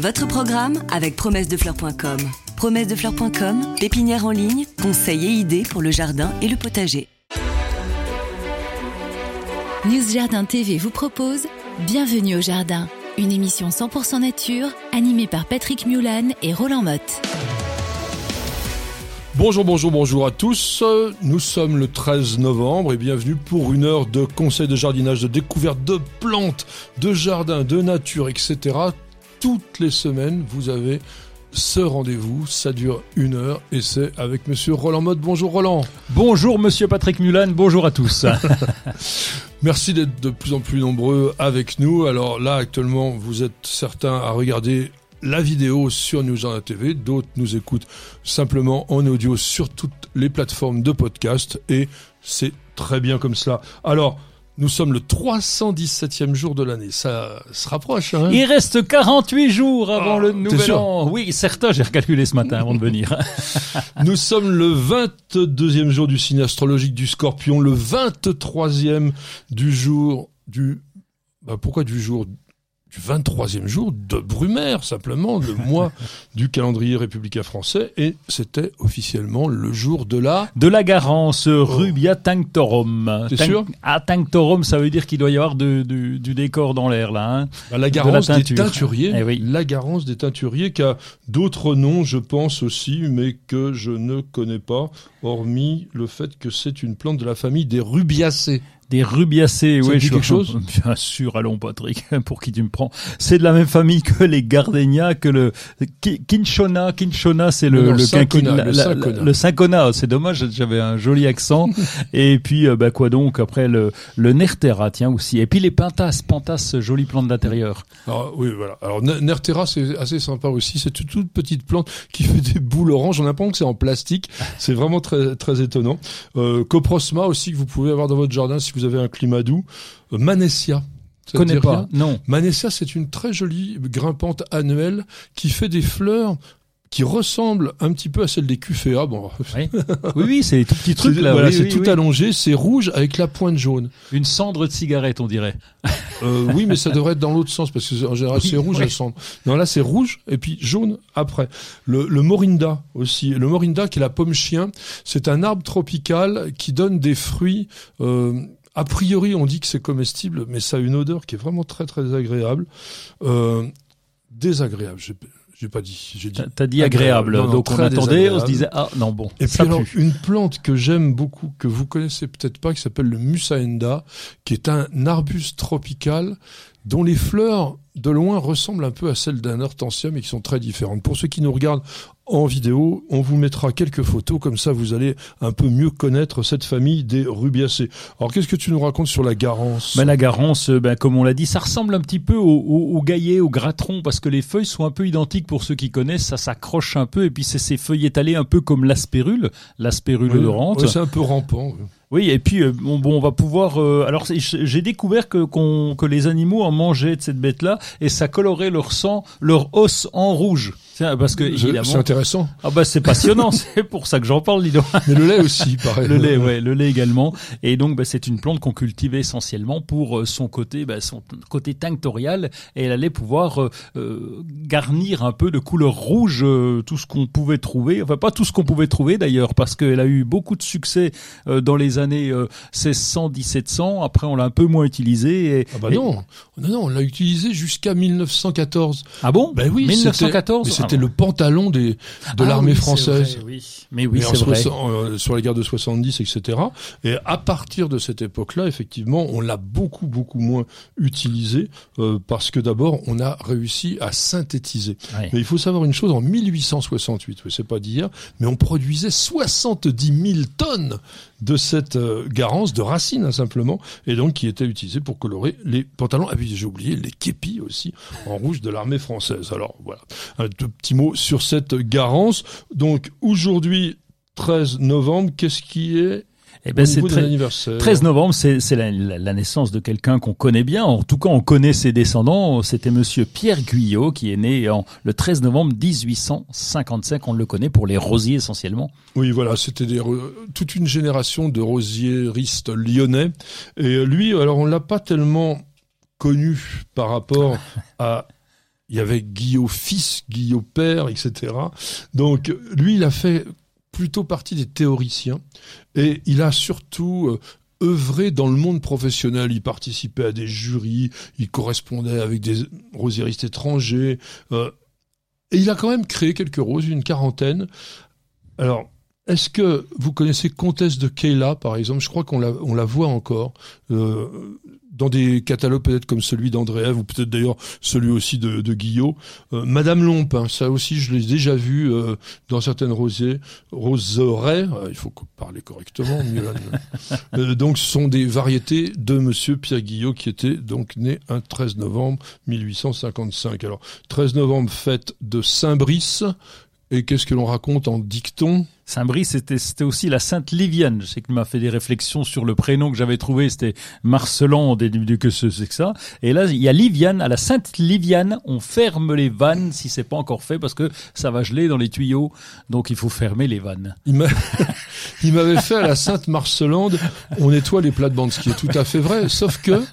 Votre programme avec promessedefleurs.com. Promessedefleurs.com, pépinière en ligne, conseils et idées pour le jardin et le potager. News Jardin TV vous propose Bienvenue au jardin, une émission 100% nature animée par Patrick Mulan et Roland Motte. Bonjour, bonjour, bonjour à tous. Nous sommes le 13 novembre et bienvenue pour une heure de conseils de jardinage, de découverte de plantes, de jardin, de nature, etc. Toutes les semaines, vous avez ce rendez-vous. Ça dure une heure et c'est avec monsieur Roland Mode. Bonjour Roland. Bonjour monsieur Patrick Mulan. Bonjour à tous. Merci d'être de plus en plus nombreux avec nous. Alors là, actuellement, vous êtes certains à regarder la vidéo sur News Jardin TV, d'autres nous écoutent simplement en audio sur toutes les plateformes de podcast et c'est très bien comme cela. Alors, nous sommes le 317e jour de l'année. Ça se rapproche. Hein Il reste 48 jours avant Ah, le nouvel sûr an. Oui, certain, j'ai recalculé ce matin avant de venir. Nous sommes le 22e jour du signe astrologique du scorpion, le 23e du jour du... Bah pourquoi du jour du 23e jour de Brumaire, simplement, le mois du calendrier républicain français, et c'était officiellement le jour de la... De la Garance, Rubia Tanctorum. T'es Tank- sûr? Ah, Tanctorum, ça veut dire qu'il doit y avoir de- du- du décor dans l'air, là. hein. Bah, la De la garance des teinturiers, Eh oui. la garance des teinturiers qui a d'autres noms, je pense aussi, mais que je ne connais pas, hormis le fait que c'est une plante de la famille des rubiacées. Des rubiacées, oui. je- quelque chose? Bien sûr, allons Patrick, pour qui tu me prends. C'est de la même famille que les gardénias, que le Kinchona. Kinchona, c'est le, Non, le Cinchona, quinquina- le Cinchona. C'est dommage, j'avais un joli accent. Et puis, euh, bah quoi donc après le le Nertera, tiens aussi. Et puis les Pentas, Pentas, jolie plante d'intérieur. Alors, oui, voilà. Alors, Ne- Nertera, c'est assez sympa aussi. C'est une toute petite plante qui fait des boules oranges. On a l'impression que c'est en plastique. C'est vraiment très, très étonnant. Euh, Coprosma aussi, que vous pouvez avoir dans votre jardin si vous avez un climat doux. Euh, Manessia. Ça connais pas. rien Non. Manessia, c'est une très jolie grimpante annuelle qui fait des fleurs qui ressemblent un petit peu à celles des Cuféas. Bon, Oui, oui, oui, c'est les tout petits trucs là. voilà, oui, c'est oui, tout allongé, c'est rouge avec la pointe jaune. Une cendre de cigarette, on dirait. Euh, oui, mais ça devrait être dans l'autre sens parce que en général c'est rouge la cendre. Non, là c'est rouge et puis jaune après. Le, le morinda aussi. Le morinda qui est la pomme chien, c'est un arbre tropical qui donne des fruits. euh, a priori, on dit que c'est comestible, mais ça a une odeur qui est vraiment très très agréable. Euh, désagréable, j'ai j'ai pas dit. J'ai dit. T'as- dit agréable. Non, non, Donc on attendait, on se disait ah non bon. Et puis alors, une plante que j'aime beaucoup, que vous connaissez peut-être pas, qui s'appelle le Musaenda, qui est un arbuste tropical dont les fleurs de loin ressemblent un peu à celles d'un hortensia, mais qui sont très différentes. Pour ceux qui nous regardent en vidéo, on vous mettra quelques photos, comme ça vous allez un peu mieux connaître cette famille des rubiacées. Alors qu'est-ce que tu nous racontes sur la garance? Ben, la garance, euh, ben, comme on l'a dit, ça ressemble un petit peu au, au, au gaillet, au gratron, parce que les feuilles sont un peu identiques pour ceux qui connaissent, ça s'accroche un peu, et puis c'est ces feuilles étalées un peu comme l'aspérule, l'aspérule Oui, ouais, c'est un peu rampant. Oui, et puis euh, bon, bon, on va pouvoir. euh, alors, j'ai découvert que que les animaux en mangeaient de cette bête-là, et ça colorait leur sang, leur os en rouge. Parce que évidemment. C'est intéressant. Ah bah c'est passionnant, c'est pour ça que j'en parle, donc. Mais le lait aussi, pareil. Le lait, ouais, le lait également. Et donc, bah, c'est une plante qu'on cultivait essentiellement pour euh, son côté, bah, son côté tinctorial, et elle allait pouvoir euh, euh, garnir un peu de couleur rouge euh, tout ce qu'on pouvait trouver. Enfin, pas tout ce qu'on pouvait trouver d'ailleurs, parce qu'elle a eu beaucoup de succès euh, dans les années euh, 1600-1700. Après, on l'a un peu moins utilisée. Et, Ah bah et- non, non, non, on l'a utilisé jusqu'à 1914. Ah bon? Ben oui, 1914. C'était- le pantalon des, de Ah l'armée oui, française. vrai, oui. Mais oui, c'est vrai. euh, sur la guerre de 70, etc. Et à partir de cette époque-là, effectivement, on l'a beaucoup, beaucoup moins utilisé euh, parce que d'abord, on a réussi à synthétiser. Ouais. Mais il faut savoir une chose, en 1868, oui, c'est pas d'hier, mais on produisait 70 000 tonnes de cette euh, garance, de racines hein, simplement, et donc qui était utilisée pour colorer les pantalons. Ah oui, j'ai oublié les képis aussi, en rouge de l'armée française. Alors voilà, un deux petits mots sur cette garance. Donc aujourd'hui, 13 novembre, qu'est-ce qui est Eh ben, c'est niveau très, des anniversaires 13 novembre, c'est la, la- la naissance de quelqu'un qu'on connaît bien. En tout cas, on connaît ses descendants. C'était Monsieur Pierre Guyot qui est né en le 13 novembre 1855. On le connaît pour les rosiers essentiellement. Oui, voilà, c'était re- toute une génération de rosieristes lyonnais. Et lui, alors on l'a pas tellement connu par rapport à il y avait Guillaume fils, Guillaume père, etc. Donc lui, il a fait plutôt partie des théoriciens et il a surtout euh, œuvré dans le monde professionnel. Il participait à des jurys, il correspondait avec des rosiéristes étrangers. Euh, et il a quand même créé quelques roses, une quarantaine. Alors, est-ce que vous connaissez Comtesse de Keila, par exemple? Je crois qu'on la, on la voit encore. Euh, dans des catalogues peut-être comme celui d'Andréev ou peut-être d'ailleurs celui aussi de, de Guillot. Euh, Madame Lompe, hein, ça aussi je l'ai déjà vu euh, dans certaines rosées, roseraie, euh, il faut parler correctement. euh, donc ce sont des variétés de Monsieur Pierre Guillot qui était donc né un 13 novembre 1855. Alors 13 novembre fête de Saint-Brice et qu'est-ce que l'on raconte en dicton? Saint-Brice, c'était, c'était aussi la Sainte Liviane. Je sais qu'il m'a fait des réflexions sur le prénom que j'avais trouvé. C'était Marcelan, des que c'est que ça. Et là, il y a Liviane. À la Sainte Liviane, on ferme les vannes si c'est pas encore fait parce que ça va geler dans les tuyaux. Donc il faut fermer les vannes. Il, m'a... il m'avait fait à la Sainte Marcelande, on nettoie les plates-bandes, ce qui est tout à fait vrai. Sauf que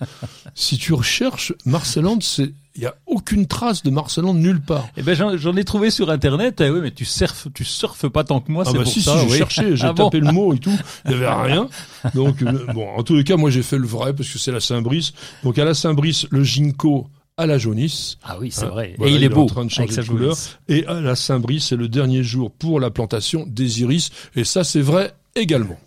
si tu recherches Marcelande, c'est il y a aucune trace de Marcelande nulle part. Eh ben j'en, j'en ai trouvé sur internet. Eh oui, mais tu surfes, tu surfes pas tant que moi. Ah c'est bah pour si, ça. si, j'ai oui. cherché, j'ai Ah tapé bon le mot et tout, il y avait rien. Donc euh, bon, en tous les cas, moi j'ai fait le vrai parce que c'est la Saint-Brice. Donc à la Saint-Brice, le ginkgo à la jaunisse. Ah oui, c'est Hein, vrai. voilà, Et il est en beau train de changer de couleur. jaunisse. Et à la Saint-Brice, c'est le dernier jour pour la plantation des iris. Et ça, c'est vrai également.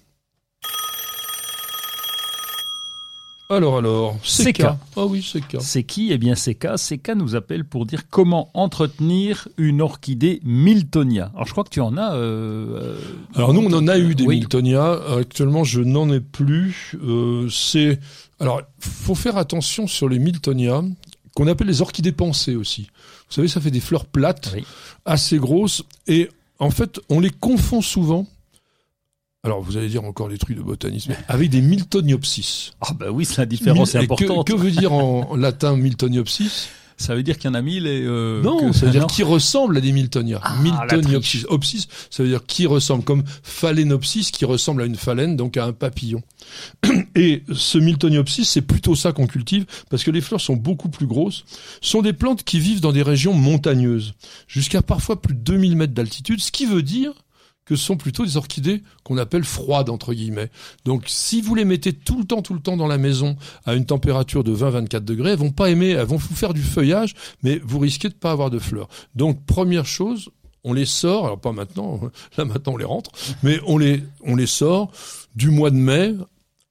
Alors, alors, CK. Ah oui, CK. C'est qui? Eh bien, CK. CK nous appelle pour dire comment entretenir une orchidée Miltonia. Alors, je crois que tu en as. Euh, euh, Alors nous, on en a eu des Oui. Miltonia. Actuellement, je n'en ai plus. Euh, c'est alors, faut faire attention sur les Miltonia qu'on appelle les orchidées pensées aussi. Vous savez, ça fait des fleurs plates, Oui. assez grosses, et en fait, on les confond souvent. Alors, vous allez dire encore des trucs de botanisme, avec des Miltoniopsis. Ah bah oui, c'est la différence Mil- et que- importante. Que, veut dire en latin Miltoniopsis? Ça veut dire qu'il y en a mille et euh, Non, que- ça veut dire qui ressemble à des Miltonia. Ah, Miltoniopsis. Opsis, ça veut dire qui ressemble, comme Phalaenopsis, qui ressemble à une phalène, donc à un papillon. Et ce Miltoniopsis, c'est plutôt ça qu'on cultive, parce que les fleurs sont beaucoup plus grosses. Ce sont des plantes qui vivent dans des régions montagneuses, jusqu'à parfois plus de 2000 mètres d'altitude, ce qui veut dire que sont plutôt des orchidées qu'on appelle froides, entre guillemets. Donc, si vous les mettez tout le temps, tout le temps dans la maison, à une température de 20-24 degrés, elles vont pas aimer, elles vont vous faire du feuillage, mais vous risquez de pas avoir de fleurs. Donc, première chose, on les sort, alors pas maintenant, là maintenant on les rentre, mais on les, on les sort du mois de mai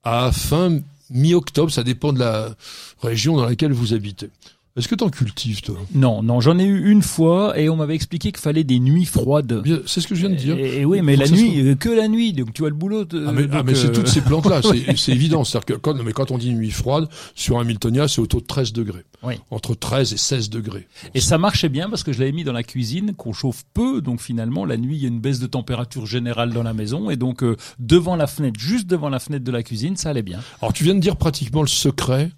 à fin mi-octobre, ça dépend de la région dans laquelle vous habitez. Est-ce que tu en cultives, toi? Non, non, j'en ai eu une fois et on m'avait expliqué qu'il fallait des nuits froides. Bien, C'est ce que je viens de dire. Et, et oui, mais la nuit, euh, que la nuit, donc tu as le boulot. de- Ah mais, ah, c'est euh, toutes ces plantes-là, c'est évident. C'est-à-dire que quand, non, mais quand on dit nuit froide, sur un Miltonia, c'est autour de 13 degrés. Oui. Entre 13 et 16 degrés. Et ça marchait bien parce que je l'avais mis dans la cuisine, qu'on chauffe peu, donc finalement la nuit il y a une baisse de température générale dans la maison et donc euh, devant la fenêtre, juste devant la fenêtre de la cuisine, ça allait bien. Alors tu viens de dire pratiquement le secret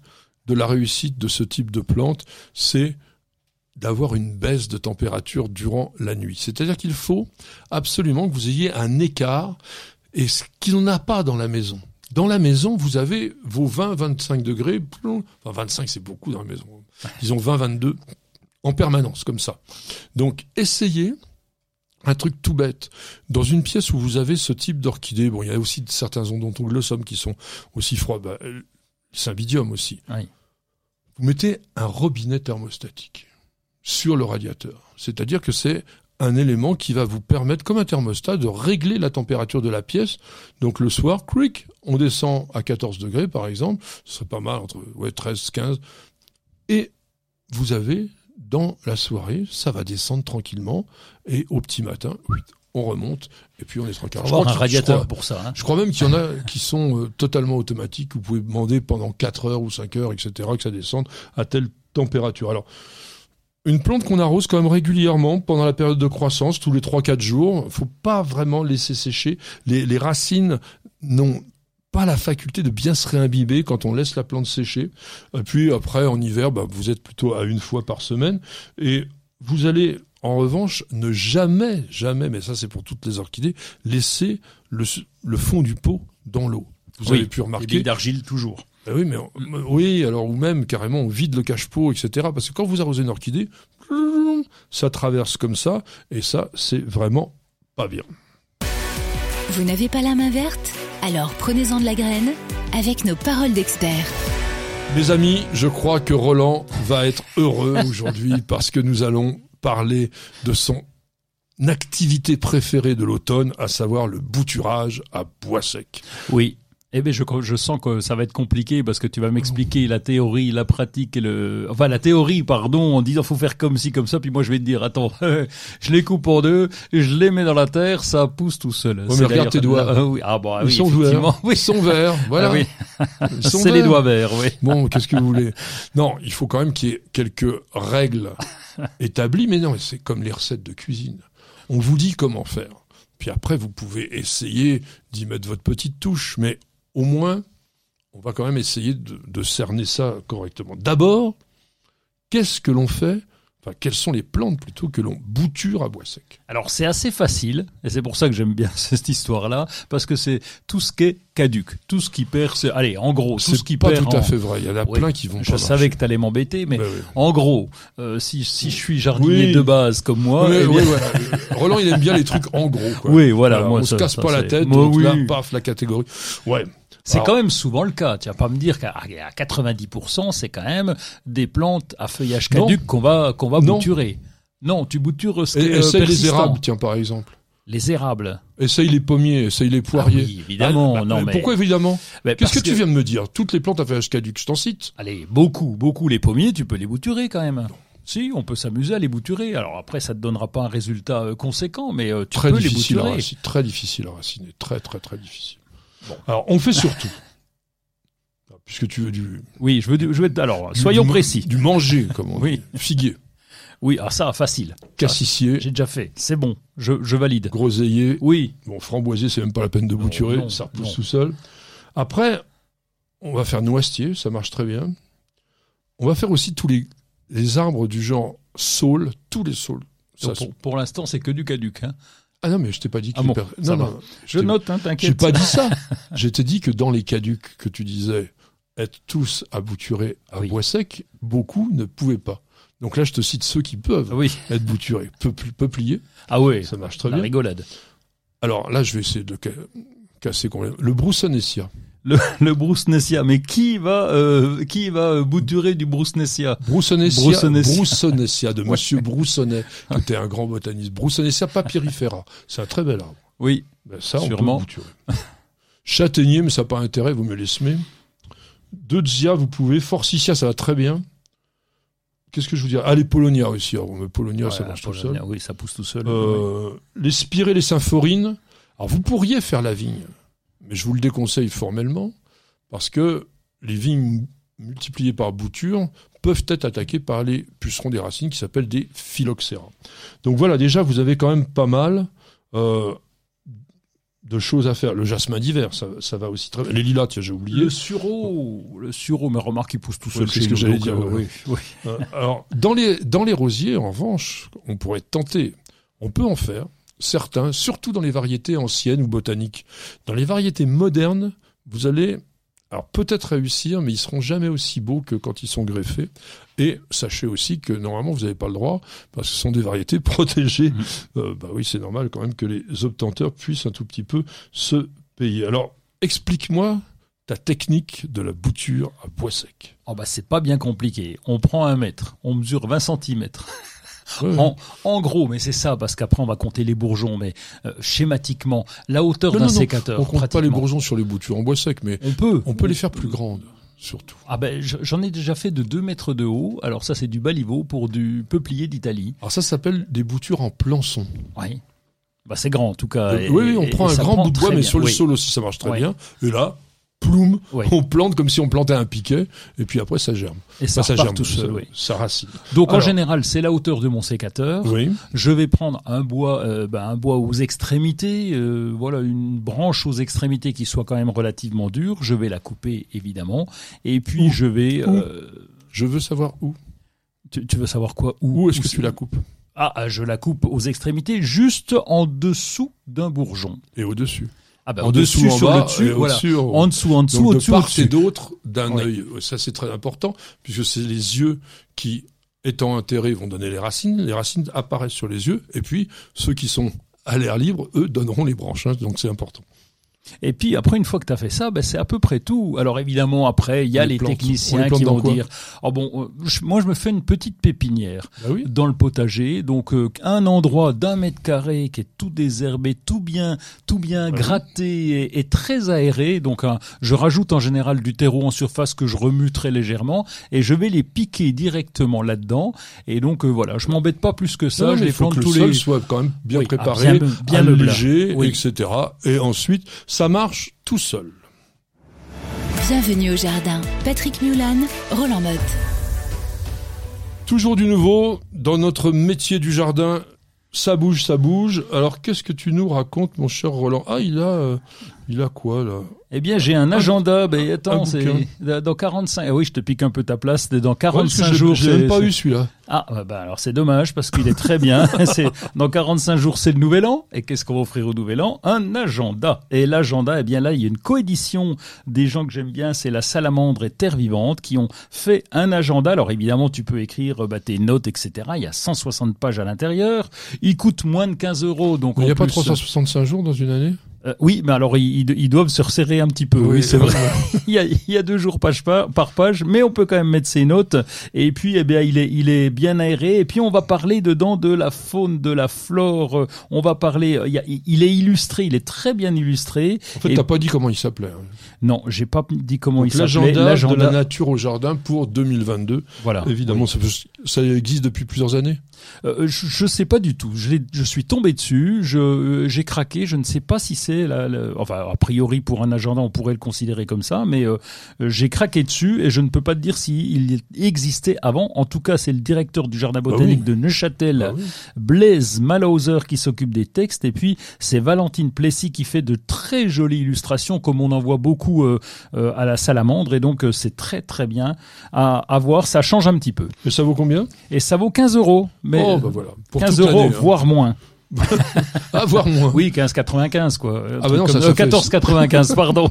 de la réussite de ce type de plante, c'est d'avoir une baisse de température durant la nuit. C'est-à-dire qu'il faut absolument que vous ayez un écart et ce qu'il n'a pas dans la maison. Dans la maison, vous avez vos 20-25 degrés, enfin 25 c'est beaucoup dans la maison, disons 20-22 en permanence comme ça. Donc essayez un truc tout bête. Dans une pièce où vous avez ce type d'orchidée, bon, il y a aussi certains odontoglossums qui sont aussi froids, bah, euh, Cymbidium aussi. Oui. Vous mettez un robinet thermostatique sur le radiateur. C'est-à-dire que c'est un élément qui va vous permettre, comme un thermostat, de régler la température de la pièce. Donc le soir, cric, on descend à 14 degrés, par exemple. Ce serait pas mal, entre ouais, 13, 15. Et vous avez, dans la soirée, ça va descendre tranquillement. Et au petit matin, on remonte. Et puis on est tranquille. Je crois un que- je radiateur crois- pour ça. hein. je crois même qu'il y en a qui sont euh, totalement automatiques. Vous pouvez demander pendant 4 heures ou 5 heures, etc., que ça descende à telle température. Alors, une plante qu'on arrose quand même régulièrement pendant la période de croissance, tous les 3-4 jours. faut pas vraiment laisser sécher. Les, les racines n'ont pas la faculté de bien se réimbiber quand on laisse la plante sécher. Et puis après, en hiver, bah, vous êtes plutôt à une fois par semaine. Et vous allez, en revanche, ne jamais, jamais, mais ça c'est pour toutes les orchidées, laisser le, le fond du pot dans l'eau. Vous Oui, avez pu Des remarquer, billes d'argile toujours. Ben oui, mais oui, alors ou même carrément on vide le cache-pot, etc. Parce que quand vous arrosez une orchidée, ça traverse comme ça, et ça, c'est vraiment pas bien. Vous n'avez pas la main verte? Alors prenez-en de la graine avec nos paroles d'experts. Mes amis, je crois que Roland va être heureux aujourd'hui parce que nous allons parler de son activité préférée de l'automne, à savoir le bouturage à bois sec. Oui. Eh ben je, je sens que ça va être compliqué parce que tu vas m'expliquer la théorie, la pratique et le enfin la théorie pardon en disant faut faire comme ci comme ça puis moi je vais te dire attends je les coupe en deux je les mets dans la terre ça pousse tout seul. mais C'est regarde tes doigts. Ah, oui ah bon ah Ils oui sont effectivement verts. oui Ils sont verts, voilà. Ah oui. Ils sont c'est les doigts verts oui. Bon, qu'est-ce que vous voulez? Non, il faut quand même qu'il y ait quelques règles établies, mais non, c'est comme les recettes de cuisine. On vous dit comment faire. Puis après, vous pouvez essayer d'y mettre votre petite touche, mais au moins, on va quand même essayer de, de cerner ça correctement. D'abord, qu'est-ce que l'on fait Enfin, quelles sont les plantes plutôt que l'on bouture à bois sec? Alors c'est assez facile, et c'est pour ça que j'aime bien cette histoire-là, parce que c'est tout ce qui est caduc, tout ce qui perd, c'est, allez, en gros, tout ce qui pas perd. tout à en- fait vrai. Il y en a Oui, plein qui vont Je pas savais marcher. que t'allais m'embêter, mais Bah oui. en gros, euh, si, si je suis jardinier Oui. de base comme moi, eh bien- ouais, voilà. Roland, il aime bien les trucs en gros. Quoi. Oui, voilà, moi, on se ça- casse ça, pas la tête, Moi, donc là, paf, la catégorie. Ouais. C'est quand même souvent le cas. Tu vas pas me dire qu'à à 90%, c'est quand même des plantes à feuillage caduc qu'on va qu'on va Non. bouturer. Non, tu boutures ce qui Et, est euh, essaye les érables, tiens, par exemple. Les érables. Essaye les pommiers, essaye les poiriers. Ah oui, évidemment, Ah, bah, non, mais- Pourquoi évidemment Qu'est-ce que, tu viens de me dire Toutes les plantes à feuillage caduc, je t'en cite. Allez, beaucoup, beaucoup les pommiers, tu peux les bouturer quand même. Si, on peut s'amuser à les bouturer. Alors après, ça te donnera pas un résultat euh, conséquent, mais euh, tu Très peux les à bouturer. raciner. Très difficile à raciner. Très, très, très difficile. Alors, on fait surtout. Puisque tu veux du. Oui, je veux, du- je veux alors, du- soyons du- précis. Du manger, comme on Oui. dit. Figuier, Oui, ah ça, facile. cassissier, J'ai déjà fait. C'est bon, je, je valide. groseillier. Oui, Bon, framboisier, c'est même pas la peine de bouturer. non, ça repousse non. tout seul. Après, on va faire noisetier, ça marche très bien. On va faire aussi tous les, les arbres du genre saule, tous les saules. Pour, pour l'instant, c'est que du caduc. Hein. Ah non, mais je t'ai pas dit que Ah bon, per- non, non, Je note, hein, J'ai t'inquiète. pas dit ça. je t'ai dit que dans les caducs que tu disais être tous à bouturer à Oui. bois sec, beaucoup ne pouvaient pas. Donc là, je te cite ceux qui peuvent Oui. être bouturés. Peupli- Peuplier, Ah oui, ça marche très la bien. rigolade. Alors là, je vais essayer de ca- casser complètement. Le broussonessia. Le, le broussonessia, mais qui va, euh, qui va euh, bouturer du broussonessia Broussonessia, Broussonessia. Broussonessia de Monsieur Broussonnet, qui était un grand botaniste. Broussonessia papyrifera, c'est un très bel arbre. Oui, Ben, ça, on Sûrement. peut bouturer. Châtaignier, mais ça n'a pas intérêt, vous me les semez. Deutzia, vous pouvez. Forsythia, ça va très bien. Qu'est-ce que je vous dis Ah, les Polonia aussi. Alors, mais Polonia, ça Ouais, marche tout seul. Oui, ça pousse tout seul. Euh, les spirées, les symphorines. Alors, vous pourriez faire la vigne, mais je vous le déconseille formellement, parce que les vignes multipliées par bouture peuvent être attaquées par les pucerons des racines qui s'appellent des phylloxéra. Donc voilà, déjà, vous avez quand même pas mal euh, de choses à faire. Le jasmin d'hiver, ça, ça va aussi très bien. Les lilas, tiens, j'ai oublié. Le sureau, le sureau, mais remarque, il pousse tout seul. C'est ce que j'allais dire, euh, oui. Euh, alors, dans les, dans les rosiers, en revanche, on pourrait tenter, on peut en faire, certains, surtout dans les variétés anciennes ou botaniques. Dans les variétés modernes, vous allez, alors peut-être réussir, mais ils seront jamais aussi beaux que quand ils sont greffés. Et sachez aussi que normalement, vous n'avez pas le droit, parce que ce sont des variétés protégées. Mhm. Euh, bah oui, c'est normal quand même que les obtenteurs puissent un tout petit peu se payer. Alors, explique-moi ta technique de la bouture à bois sec. Oh bah c'est pas bien compliqué. On prend un mètre, on mesure 20 centimètres. En, en gros, mais c'est ça, parce qu'après on va compter les bourgeons, mais euh, schématiquement, la hauteur d'un sécateur. On compte pas les bourgeons sur les boutures en bois sec, mais On peut. on peut les faire plus grandes, surtout. Ah ben je- j'en ai déjà fait de 2 mètres de haut. Alors ça c'est du baliveau pour du peuplier d'Italie. Alors ça s'appelle des boutures en plançon. Oui. Bah c'est grand en tout cas. Euh, et- oui, on et- prend un grand bout de bois, mais bien. sur le Oui. sol aussi, ça marche très bien. Et là, ploum, Oui. on plante comme si on plantait un piquet, et puis après ça germe. Et ça, Enfin, ça germe, tout ça, seul. oui. ça racine. Donc en général c'est la hauteur de mon sécateur. Oui. Je vais prendre un bois, euh, ben, un bois aux extrémités, euh, voilà une branche aux extrémités qui soit quand même relativement dure. Je vais la couper évidemment, et puis Où je vais. euh, Je veux savoir où. tu, tu veux savoir quoi Où, Où est-ce que tu la coupes? Ah, ah, je la coupe aux extrémités, juste en dessous d'un bourgeon. Et au-dessus. Ah bah, en en dessous, dessus, en sur bas, le dessus, voilà. au-dessus, en- En dessous, en dessous, Donc de au-dessus, part au-dessus. et d'autre d'un œil. Ça c'est très important puisque c'est les yeux qui, étant enterrés, vont donner les racines. Les racines apparaissent sur les yeux et puis ceux qui sont à l'air libre, eux, donneront les branches. hein. donc c'est important. Et puis après, une fois que tu as fait ça, ben, c'est à peu près tout. Alors évidemment, après, il y a Les les, techniciens les qui vont dire, oh bon, euh, je- moi je me fais une petite pépinière Bah oui. dans le potager, donc euh, un endroit d'un mètre carré qui est tout désherbé, tout bien, tout bien oui. gratté et, et très aéré. Donc un- je rajoute en général du terreau en surface que je remue très légèrement et je vais les piquer directement là-dedans. Et donc euh, voilà, je m'embête pas plus que ça. Non, je les il faut plante que le tous sol les. soit quand même bien Oui, ah, préparé, bien me- bien allégé, Oui. etc. Et ensuite, ça marche tout seul. Bienvenue au jardin. Patrick Mulan, Roland Motte. Toujours du nouveau dans notre métier du jardin. Ça bouge, ça bouge. Alors qu'est-ce que tu nous racontes, mon cher Roland? Ah, il a, euh, il a quoi là? Eh bien, j'ai un agenda. Ben attends, c'est dans 45. ah oui, je te pique un peu ta place. Dans Ouais, parce que 45 je l'ai- jours. Je c'est- pas eu celui-là. Ah, ouais, bah alors c'est dommage parce qu'il est très bien. c'est dans 45 jours, c'est le nouvel an. Et qu'est-ce qu'on va offrir au nouvel an? Un agenda. Et l'agenda, eh bien là, il y a une coédition des gens que j'aime bien. C'est la Salamandre et Terre Vivante qui ont fait un agenda. Alors évidemment, tu peux écrire euh, bah, tes notes, etc. Il y a 160 pages à l'intérieur. Il coûte moins de 15 euros. Donc Il n'y a pas plus- 365 jours dans une année? Euh, oui, mais alors ils, doivent se resserrer un petit peu. Oui, c'est vrai. il, y a, il y a deux jours page par, par page, mais on peut quand même mettre ses notes. Et puis, eh bien, il est, il est bien aéré. Et puis, on va parler dedans de la faune, de la flore. Euh, On va parler. euh, il, y a- il est illustré. Il est très bien illustré. En fait, t'as pas dit comment il s'appelait. hein. Non, j'ai pas dit comment Donc, il s'appelait. L'agenda de la nature au jardin pour 2022. Voilà. Évidemment, ça, ça existe depuis plusieurs années. Euh, je, je sais pas du tout. Je, suis tombé dessus. Euh, j'ai craqué. Je ne sais pas si c'est la, la- enfin a priori pour un agenda on pourrait le considérer comme ça, mais euh, euh, j'ai craqué dessus et je ne peux pas te dire s'il existait avant. En tout cas, c'est le directeur du jardin botanique oui. de Neuchâtel, Ah oui. Blaise Malhauser, qui s'occupe des textes et puis c'est Valentine Plessis qui fait de très jolies illustrations comme on en voit beaucoup euh, euh, à la salamandre et donc euh, c'est très très bien à, à voir. Ça change un petit peu Et ça vaut combien? Et ça vaut 15 euros. Mais Oh, bah voilà. Pour 15 toute euros, hein. voire moins. Ah, voire moins. Oui, 15,95 quoi. Ah bah non, ça, ça euh, fait- 14,95 pardon.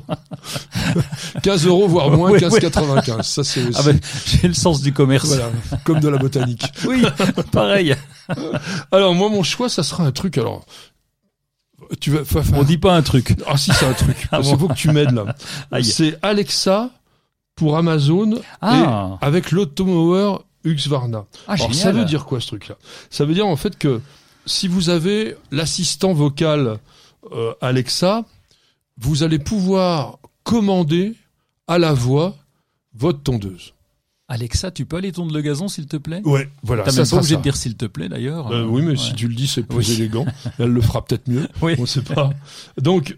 15 euros, voire moins, Oui, oui. 15,95. Ça, c'est. Ah ben, j'ai le sens du commerce. Voilà, comme de la botanique. Oui, pareil. Alors, moi, mon choix, ça sera un truc, alors. Tu vas, fa- fa- On dit pas un truc. Ah, si, c'est un truc. Ah bon. qu'il faut que tu m'aides, là. C'est Alexa pour Amazon Ah. et avec l'Automower Husqvarna. Ah, Alors, génial. ça veut dire quoi, ce truc-là? Ça veut dire, en fait, que si vous avez l'assistant vocal euh, Alexa, vous allez pouvoir commander à la voix votre tondeuse. Alexa, tu peux aller tondre le gazon s'il te plaît? Ouais, voilà. T'as ça même pas obligé ça. de dire s'il te plaît d'ailleurs. Euh, oui, mais Ouais. si tu le dis, c'est plus Oui. élégant. Elle le fera peut-être mieux. Oui. On sait pas. Donc,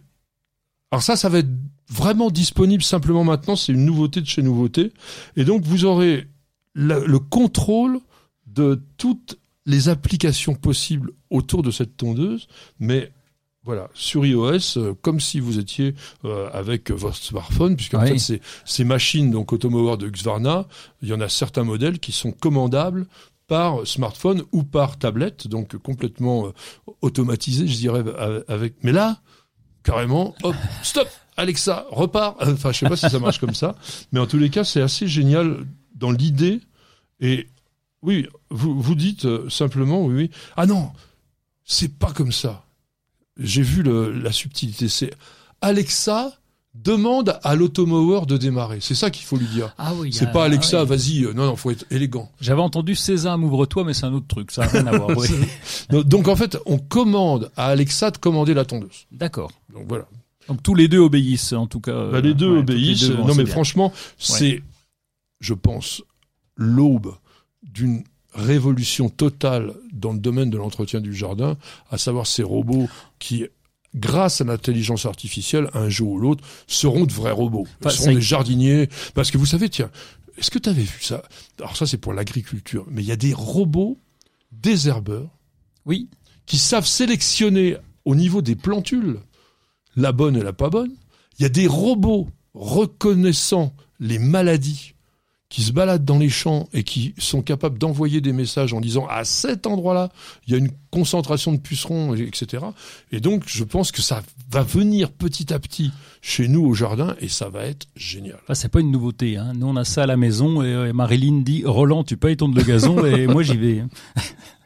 alors ça, ça va être vraiment disponible simplement maintenant. C'est une nouveauté de chez nouveauté. Et donc, vous aurez le contrôle de toutes les applications possibles autour de cette tondeuse, mais voilà, sur iOS, euh, comme si vous étiez euh, avec votre smartphone, puisque en Oui. fait, ces, ces machines, donc Automower de Husqvarna, il y en a certains modèles qui sont commandables par smartphone ou par tablette, donc complètement euh, automatisé, je dirais, avec. Mais là, carrément, hop, stop, Alexa, repart. Enfin, je sais pas si ça marche comme ça, mais en tous les cas, c'est assez génial dans l'idée. Et oui, vous vous dites euh, simplement, oui, oui, ah non, c'est pas comme ça. J'ai vu le- la subtilité. C'est Alexa demande à l'automower de démarrer. C'est ça qu'il faut lui dire. Ah oui. C'est ah, pas Alexa, ah oui. vas-y. euh, Non, non, faut être élégant. J'avais entendu Sésame, ouvre-toi, mais c'est un autre truc. Ça n'a rien à voir. oui. Donc, en fait, on commande à Alexa de commander la tondeuse. D'accord. Donc voilà. Donc tous les deux obéissent, en tout cas. Bah, les deux ouais, toutes les obéissent. deux, bon, non, mais bien. franchement, c'est, je pense, l'aube d'une révolution totale dans le domaine de l'entretien du jardin, à savoir ces robots qui, grâce à l'intelligence artificielle, un jour ou l'autre, seront de vrais robots. Enfin, seront des jardiniers. Parce que vous savez, tiens, est-ce que tu avais vu ça? Alors ça, c'est pour l'agriculture. Mais il y a des robots désherbeurs Oui. qui savent sélectionner au niveau des plantules la bonne et la pas bonne. Il y a des robots reconnaissant les maladies qui se baladent dans les champs et qui sont capables d'envoyer des messages en disant à cet endroit-là, il y a une concentration de pucerons, etc. Et donc, je pense que ça va venir petit à petit chez nous au jardin et ça va être génial. Ah, c'est pas une nouveauté. Hein. Nous, on a ça à la maison et, et Marilyn dit Roland, tu payes ton le gazon et moi j'y vais.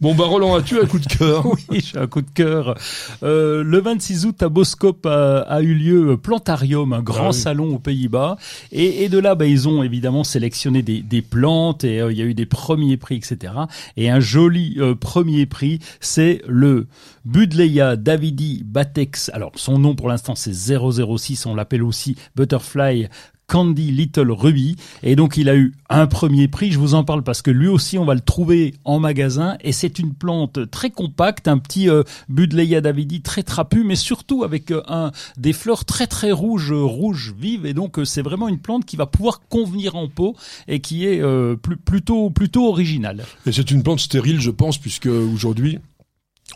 Bon bah Roland, as-tu un coup de cœur Oui, j'ai un coup de cœur. Euh, le 26 août, à Boscope a, a eu lieu Plantarium, un grand Ah oui. salon aux Pays-Bas. Et, et de là, bah, ils ont évidemment sélectionné des, des plantes et euh, il y a eu des premiers prix, etc. Et un joli euh, premier prix, c'est le Budleia davidi batex. Alors, son nom pour l'instant, c'est 006. On l'appelle aussi Butterfly Candy Little Ruby. Et donc, il a eu un premier prix. Je vous en parle parce que lui aussi, on va le trouver en magasin. Et c'est une plante très compacte, un petit euh, Budleia davidi très trapu, mais surtout avec euh, un, des fleurs très très rouges, euh, rouges vives. Et donc, euh, c'est vraiment une plante qui va pouvoir convenir en pot et qui est euh, plutôt, plutôt originale. Et c'est une plante stérile, je pense, puisque aujourd'hui,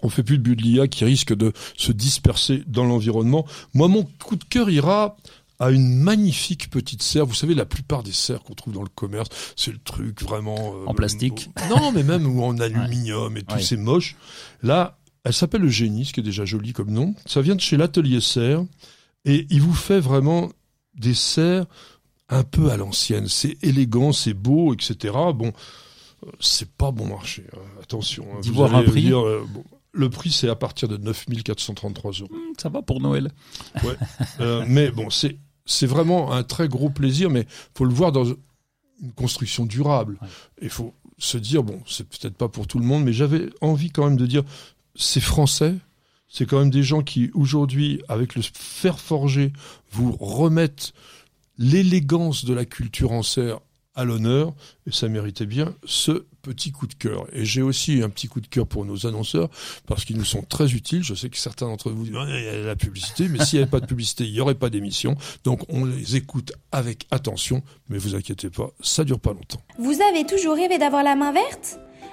on fait plus de budlia qui risque de se disperser dans l'environnement. Moi, mon coup de cœur ira à une magnifique petite serre. Vous savez, la plupart des serres qu'on trouve dans le commerce, c'est le truc vraiment... euh, En plastique. Non, mais même ou en aluminium et tout, Ouais. c'est moche. Là, elle s'appelle le génie, ce qui est déjà joli comme nom. Ça vient de chez l'atelier serre. Et il vous fait vraiment des serres un peu à l'ancienne. C'est élégant, c'est beau, etc. Bon, euh, c'est pas bon marché. hein. Attention. hein. Vous voir allez un prix dire, euh, bon, le prix, c'est à partir de 9433 euros. Ça va pour Noël. Ouais. Euh, mais bon, c'est c'est vraiment un très gros plaisir, mais faut le voir dans une construction durable. Ouais. Il faut se dire bon, c'est peut-être pas pour tout le monde, mais j'avais envie quand même de dire c'est français. C'est quand même des gens qui aujourd'hui, avec le fer forgé, vous remettent l'élégance de la culture en serre à l'honneur, et ça méritait bien ce petit coup de cœur. Et j'ai aussi un petit coup de cœur pour nos annonceurs, parce qu'ils nous sont très utiles. Je sais que certains d'entre vous disent, il y a la publicité, mais s'il n'y avait pas de publicité, il n'y aurait pas d'émission. Donc on les écoute avec attention, mais vous inquiétez pas, ça dure pas longtemps. Vous avez toujours rêvé d'avoir la main verte?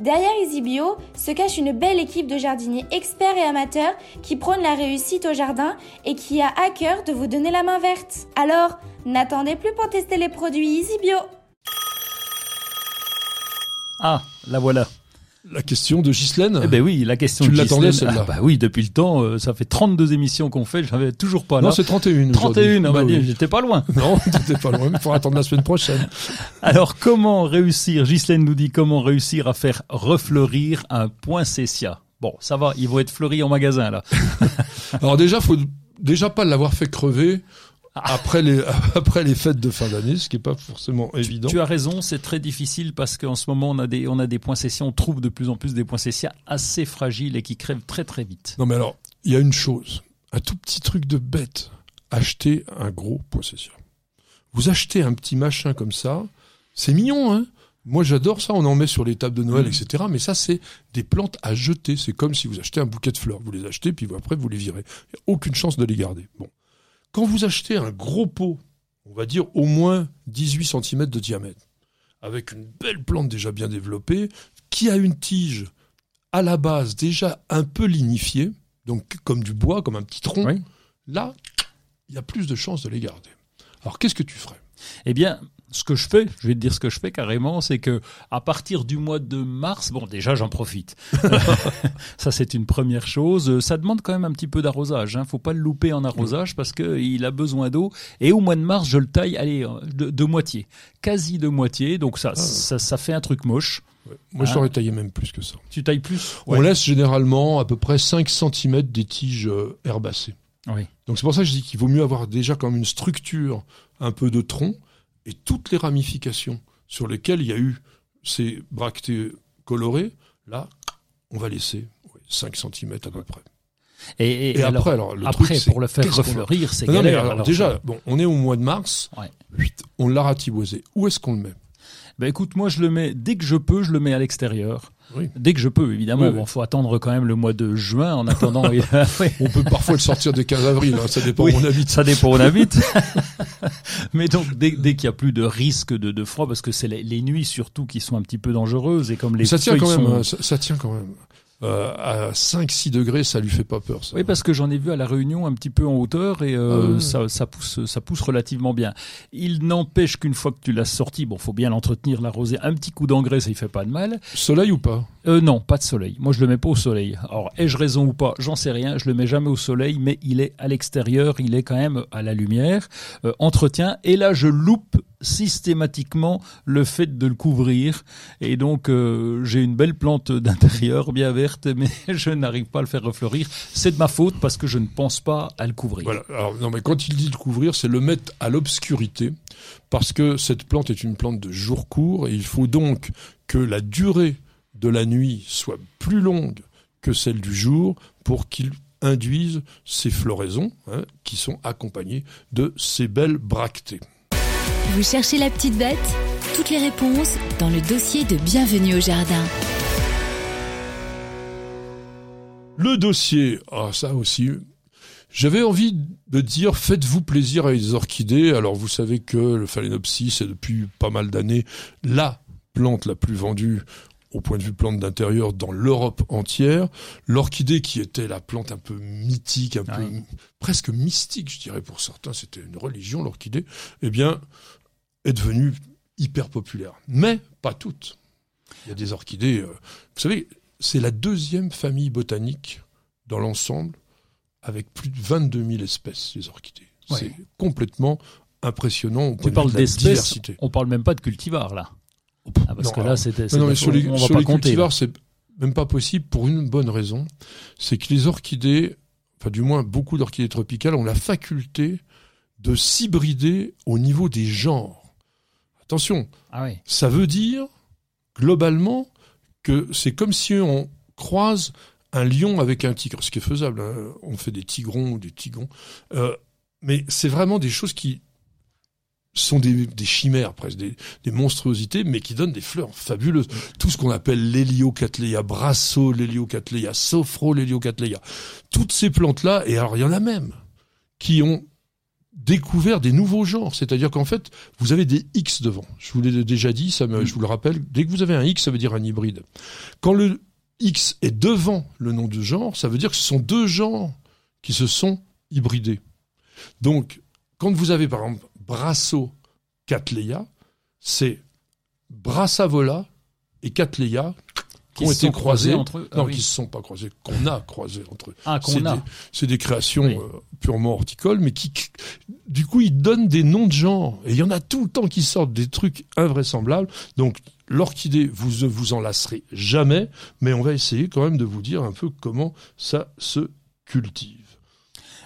Derrière EasyBio se cache une belle équipe de jardiniers experts et amateurs qui prônent la réussite au jardin et qui a à cœur de vous donner la main verte. Alors, n'attendez plus pour tester les produits EasyBio. Ah, la voilà. La question de Ghislaine Eh ben oui, la question Tu de l'attendais, Ghislaine. celle-là Ah bah oui, depuis le temps, euh, ça fait 32 émissions qu'on fait, j'avais toujours pas là. Non, c'est 31 aujourd'hui. 31, on Bah va dire, oui. j'étais pas loin. Non, t'étais pas loin, il faudra attendre la semaine prochaine. Alors, comment réussir, Ghislaine nous dit comment réussir à faire refleurir un poinsettia. Bon, ça va, ils vont être fleuris en magasin, là. Alors déjà, faut déjà pas l'avoir fait crever après les après les fêtes de fin d'année, ce qui est pas forcément évident. Tu as raison, c'est très difficile parce qu'en ce moment, on a des, on a des poinsettias, on trouve de plus en plus des poinsettias assez fragiles et qui crèvent très très vite. Non mais alors, il y a une chose, un tout petit truc de bête. Achetez un gros poinsettia. Vous achetez un petit machin comme ça, c'est mignon, hein Moi j'adore ça, on en met sur les tables de Noël, Mm. etc. Mais ça c'est des plantes à jeter. C'est comme si vous achetez un bouquet de fleurs. Vous les achetez, puis après vous les virez. Il n'y a aucune chance de les garder. Bon. Quand vous achetez un gros pot, on va dire au moins 18 cm de diamètre, avec une belle plante déjà bien développée, qui a une tige à la base déjà un peu lignifiée, donc comme du bois, comme un petit tronc, Oui. là, il y a plus de chances de les garder. Alors qu'est-ce que tu ferais? Eh bien, ce que je fais, je vais te dire ce que je fais carrément, c'est que à partir du mois de mars, bon déjà j'en profite. ça c'est une première chose. Ça demande quand même un petit peu d'arrosage. Hein. Faut pas le louper en arrosage parce que il a besoin d'eau. Et au mois de mars, je le taille, allez, euh, de, de moitié, quasi de moitié. Donc ça, ça, ça fait un truc moche. Ouais. Moi, Ah. j'aurais taillé même plus que ça. Tu tailles plus? On laisse généralement à peu près 5 cm des tiges euh, herbacées. Oui. Donc c'est pour ça que je dis qu'il vaut mieux avoir déjà comme une structure un peu de tronc et toutes les ramifications sur lesquelles il y a eu ces bractées colorées, là, on va laisser ouais, 5 cm à peu près. Et, Et, après, alors, le après, truc, pour le faire refleurir, c'est mais galère. alors, alors, déjà, ça- bon, on est au mois de mars. Ouais. Huit, On l'a ratiboisé. Où est-ce qu'on le met? Ben écoute, moi je le mets dès que je peux, je le mets à l'extérieur. Oui. Dès que je peux, évidemment. Oui, Bon, faut attendre quand même le mois de juin. En attendant, il- On peut parfois le sortir des 15 avril. hein, ça dépend où on habite. ça dépend où on habite. Mais donc dès, dès qu'il y a plus de risque de, de froid, parce que c'est les, les nuits surtout qui sont un petit peu dangereuses et comme les Mais ça tient quand même. sont- hein, ça, ça tient quand même. Euh, à 5-6 degrés, ça lui fait pas peur. Ça. Oui, parce que j'en ai vu à la Réunion un petit peu en hauteur et euh, Ah ça, ça pousse, ça pousse relativement bien. Il n'empêche qu'une fois que tu l'as sorti, bon, faut bien l'entretenir, l'arroser, un petit coup d'engrais, ça y fait pas de mal. Soleil ou pas? Euh, non, pas de soleil. Moi, je le mets pas au soleil. Alors, ai-je raison ou pas? J'en sais rien. Je le mets jamais au soleil, mais il est à l'extérieur. Il est quand même à la lumière. Euh, entretien. Et là, je loupe systématiquement le fait de le couvrir. Et donc, euh, j'ai une belle plante d'intérieur, bien verte, mais je n'arrive pas à le faire refleurir. C'est de ma faute parce que je ne pense pas à le couvrir. Voilà. Alors, non, mais quand il dit le couvrir, c'est le mettre à l'obscurité, parce que cette plante est une plante de jour court, et il faut donc que la durée de la nuit soit plus longue que celle du jour pour qu'il induise ces floraisons, hein, qui sont accompagnées de ces belles bractées. Vous cherchez la petite bête Toutes les réponses dans le dossier de Bienvenue au jardin. Le dossier, ah ça aussi. J'avais envie de dire faites-vous plaisir avec les orchidées. Alors vous savez que le phalaenopsis est depuis pas mal d'années la plante la plus vendue au point de vue plante d'intérieur dans l'Europe entière. L'orchidée qui était la plante un peu mythique, un peu Oui. presque mystique, je dirais pour certains, c'était une religion l'orchidée, eh bien est devenue hyper populaire. Mais pas toutes. Il y a des orchidées. euh, vous savez, c'est la deuxième famille botanique dans l'ensemble, avec plus de 22 000 espèces, les orchidées. Ouais. C'est complètement impressionnant parles de la d'espèces. On parle même pas de cultivars là. Ah, parce Non, que là, c'était. non, mais sur les, on va sur pas les compter. là. cultivars, c'est même pas possible pour une bonne raison. C'est que les orchidées, enfin du moins beaucoup d'orchidées tropicales, ont la faculté de s'hybrider au niveau des genres. Attention, Ah oui. ça veut dire globalement que c'est comme si on croise un lion avec un tigre, ce qui est faisable. hein. On fait des tigrons ou des tigons, Euh, mais c'est vraiment des choses qui sont des, des chimères presque, des, des monstruosités, mais qui donnent des fleurs fabuleuses. Tout ce qu'on appelle l'héliocatléa, brasso, l'héliocatléa, sophro, l'héliocatléa. Toutes ces plantes-là, et alors il y en a même, qui ont découvert des nouveaux genres. C'est-à-dire qu'en fait, vous avez des X devant. Je vous l'ai déjà dit, ça me, je vous le rappelle. Dès que vous avez un X, ça veut dire un hybride. Quand le X est devant le nom de genre, ça veut dire que ce sont deux genres qui se sont hybridés. Donc, quand vous avez par exemple Brasso Cattleya, c'est Brassavola et Cattleya qui ont été croisés croisés, entre eux. Ah non, oui. qui se sont pas croisés, qu'on a croisés entre eux. Ah, qu'on a. des- C'est des créations Oui. euh, purement horticoles, mais qui, du coup, ils donnent des noms de genre. Et il y en a tout le temps qui sortent des trucs invraisemblables. Donc, l'orchidée, vous ne vous en lasserez jamais, mais on va essayer quand même de vous dire un peu comment ça se cultive.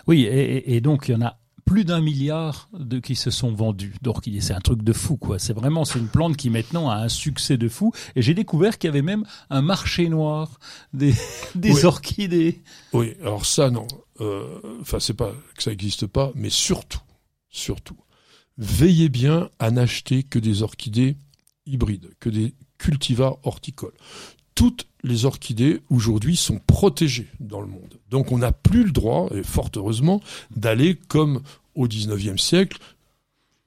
Oui, et- et donc il y en a plus d'un milliard de qui se sont vendus d'orchidées. C'est un truc de fou, quoi. C'est vraiment, c'est une plante qui maintenant a un succès de fou. Et j'ai découvert qu'il y avait même un marché noir des, des Oui. orchidées. Oui, alors ça, non. Euh, Enfin, c'est pas que ça n'existe pas, mais surtout, surtout, veillez bien à n'acheter que des orchidées hybrides, que des cultivars horticoles. Toutes les orchidées aujourd'hui sont protégées dans le monde. Donc on n'a plus le droit, et fort heureusement, d'aller comme au 19e siècle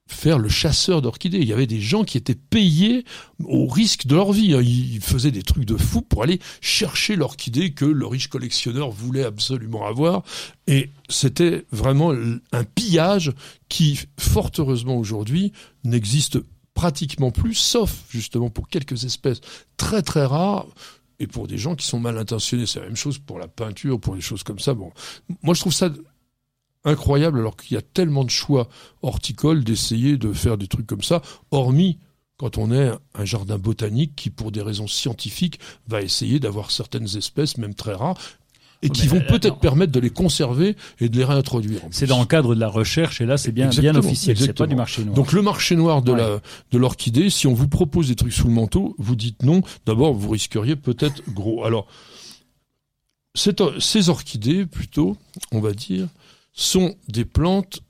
faire le chasseur d'orchidées. Il y avait des gens qui étaient payés au risque de leur vie. hein. Ils faisaient des trucs de fou pour aller chercher l'orchidée que le riche collectionneur voulait absolument avoir. Et c'était vraiment un pillage qui, fort heureusement aujourd'hui, n'existe pratiquement plus, sauf justement pour quelques espèces très très rares. Et pour des gens qui sont mal intentionnés, c'est la même chose pour la peinture, pour des choses comme ça. Bon, moi je trouve ça incroyable alors qu'il y a tellement de choix horticoles d'essayer de faire des trucs comme ça, hormis quand on est un jardin botanique qui, pour des raisons scientifiques, va essayer d'avoir certaines espèces, même très rares, et qui vont peut-être permettre de les conserver et de les réintroduire. C'est dans le cadre de la recherche et là c'est bien, bien officiel. C'est pas du marché noir. Donc le marché noir de Ouais. la de l'orchidée, si on vous propose des trucs sous le manteau, vous dites non. D'abord, vous risqueriez peut-être gros. Alors cette- ces orchidées, plutôt, on va dire, sont des plantes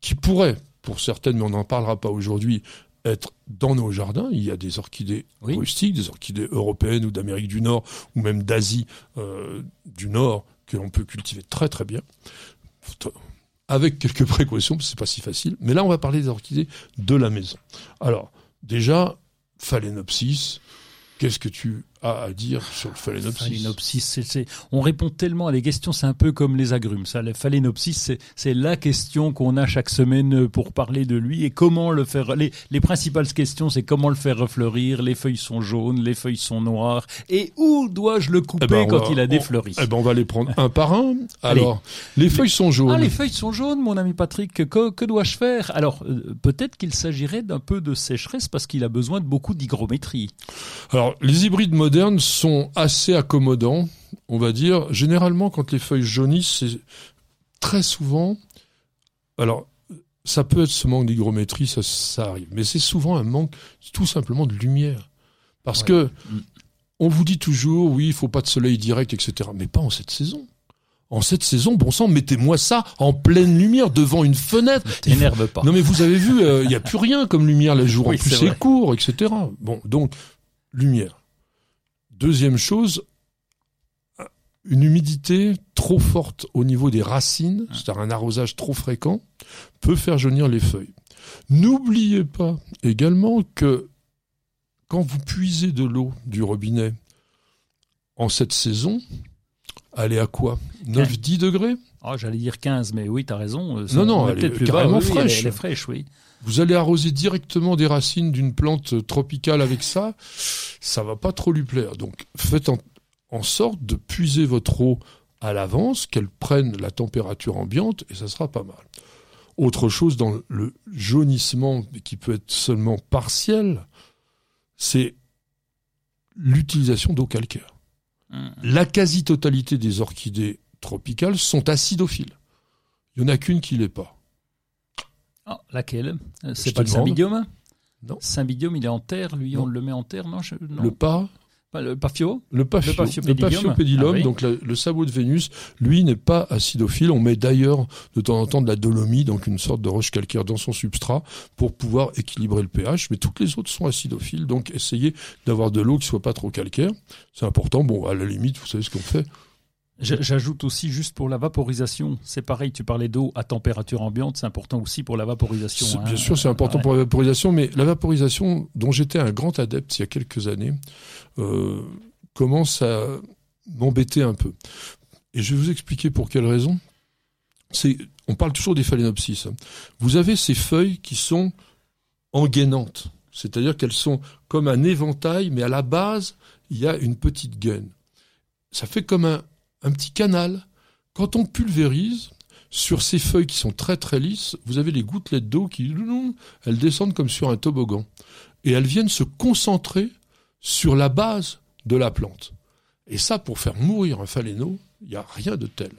qui pourraient, pour certaines, mais on n'en parlera pas aujourd'hui, être dans nos jardins. Il y a des orchidées Oui. rustiques, des orchidées européennes ou d'Amérique du Nord, ou même d'Asie euh, du Nord, que l'on peut cultiver très très bien, avec quelques précautions, parce que c'est pas si facile. Mais là, on va parler des orchidées de la maison. Alors, déjà, Phalaenopsis, qu'est-ce que tu à dire sur le Phalaenopsis on répond tellement à des questions, c'est un peu comme les agrumes. Ça, le phalaenopsis, c'est, la question qu'on a chaque semaine pour parler de lui et comment le faire. Les, les principales questions, c'est comment le faire refleurir. Les feuilles sont jaunes, les feuilles sont noires. Et où dois-je le couper Eh ben, quand va- il a défleuri? Eh ben, on va les prendre un par un. Alors, les feuilles sont jaunes. Ah, les feuilles sont jaunes, mon ami Patrick. Que, que dois-je faire? Alors, euh, peut-être qu'il s'agirait d'un peu de sécheresse parce qu'il a besoin de beaucoup d'hygrométrie. Alors, les hybrides modernes sont assez accommodants, on va dire. Généralement, quand les feuilles jaunissent, c'est très souvent. Alors, ça peut être ce manque d'hygrométrie, ça, ça arrive. Mais c'est souvent un manque, tout simplement, de lumière. Parce Ouais. que, on vous dit toujours, oui, il faut pas de soleil direct, etc. Mais pas en cette saison. En cette saison, bon sang, mettez-moi ça en pleine lumière devant une fenêtre. T'énerve pas. non mais vous avez vu, il n'y a plus rien comme lumière les jours. Oui, en plus c'est court, etc. Bon, donc lumière. Deuxième chose, une humidité trop forte au niveau des racines, c'est-à-dire un arrosage trop fréquent, peut faire jaunir les feuilles. N'oubliez pas également que quand vous puisez de l'eau du robinet en cette saison, elle est à quoi? 9-10 degrés? Ah, j'allais dire 15, mais oui, t'as raison. euh, ça- Non, non, elle est plus carrément oui, fraîche. Elle est fraîche, oui. Vous allez arroser directement des racines d'une plante tropicale avec ça, ça va pas trop lui plaire. Donc faites en, en sorte de puiser votre eau à l'avance, qu'elle prenne la température ambiante, et ça sera pas mal. Autre chose dans le jaunissement, qui peut être seulement partiel, c'est l'utilisation d'eau calcaire. Hum. La quasi-totalité des orchidées tropicales sont acidophiles. Il n'y en a qu'une qui l'est pas. Ah, laquelle? C'est pas le cymbidium Non. Il est en terre, lui, Non. on le met en terre, non, je- non. Le pas, le papio Le Le paphiopédilum. Ah oui. donc le, le sabot de Vénus, lui n'est pas acidophile. On met d'ailleurs de temps en temps de la dolomie, donc une sorte de roche calcaire dans son substrat pour pouvoir équilibrer le pH. Mais toutes les autres sont acidophiles, donc essayez d'avoir de l'eau qui soit pas trop calcaire. C'est important. Bon, à la limite, vous savez ce qu'on fait. J'ajoute aussi juste pour la vaporisation, c'est pareil, tu parlais d'eau à température ambiante, c'est important aussi pour la vaporisation. Hein. Bien sûr, c'est important Ouais. pour la vaporisation, mais la vaporisation, dont j'étais un grand adepte il y a quelques années, euh, commence à m'embêter un peu. Et je vais vous expliquer pour quelle raison. C'est, on parle toujours des phalaenopsis. hein. Vous avez ces feuilles qui sont engainantes, c'est-à-dire qu'elles sont comme un éventail, mais à la base, il y a une petite gaine. Ça fait comme un, un petit canal. Quand on pulvérise, sur ces feuilles qui sont très très lisses, vous avez les gouttelettes d'eau qui, elles descendent comme sur un toboggan. Et elles viennent se concentrer sur la base de la plante. Et ça, pour faire mourir un phaléno, il n'y a rien de tel.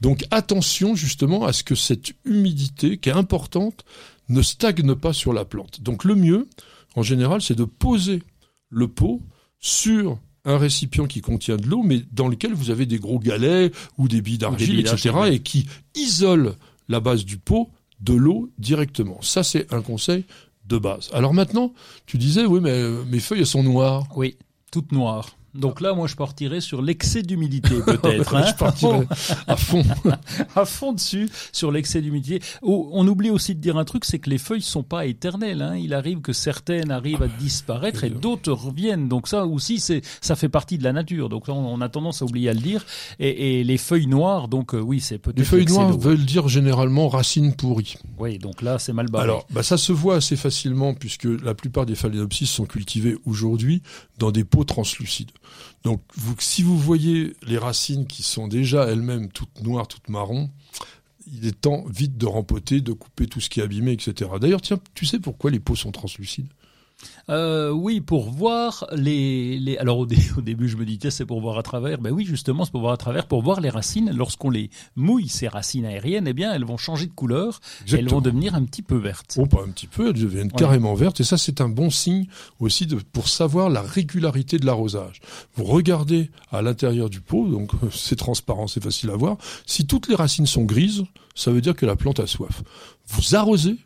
Donc attention justement à ce que cette humidité, qui est importante, ne stagne pas sur la plante. Donc le mieux, en général, c'est de poser le pot sur un récipient qui contient de l'eau, mais dans lequel vous avez des gros galets ou des billes d'argile, etc., et qui isole la base du pot de l'eau directement. Ça, c'est un conseil de base. Alors maintenant, tu disais, oui, mais euh, mes feuilles, elles sont noires. Oui, toute noire. Donc là, moi, je partirais sur l'excès d'humidité, peut-être. hein. Je partirais à fond. à fond dessus sur l'excès d'humidité. Oh, on oublie aussi de dire un truc, c'est que les feuilles sont pas éternelles. Hein. Il arrive que certaines arrivent à disparaître et d'autres reviennent. Donc ça aussi, c'est ça fait partie de la nature. Donc on a tendance à oublier à le dire. Et, et les feuilles noires, donc euh, oui, c'est peut-être Les feuilles noires veulent dire généralement racines pourries. Oui, donc là, c'est mal barré. Alors, bah, ça se voit assez facilement puisque la plupart des phalaenopsis sont cultivés aujourd'hui dans des pots translucides. Donc, si vous voyez les racines qui sont déjà elles-mêmes toutes noires, toutes marron, il est temps vite de rempoter, de couper tout ce qui est abîmé, etc. D'ailleurs, tiens, tu sais pourquoi les pots sont translucides? Euh, oui, pour voir les, les... alors au, au, début je me disais c'est pour voir à travers. Ben oui, justement, c'est pour voir à travers, pour voir les racines. Lorsqu'on les mouille, ces racines aériennes, eh bien, elles vont changer de couleur. Et elles vont devenir un petit peu vertes. Oh, pas un petit peu, elles deviennent carrément vertes. Et ça, c'est un bon signe aussi de, pour savoir la régularité de l'arrosage. Vous regardez à l'intérieur du pot, donc c'est transparent, c'est facile à voir. Si toutes les racines sont grises, ça veut dire que la plante a soif. Vous arrosez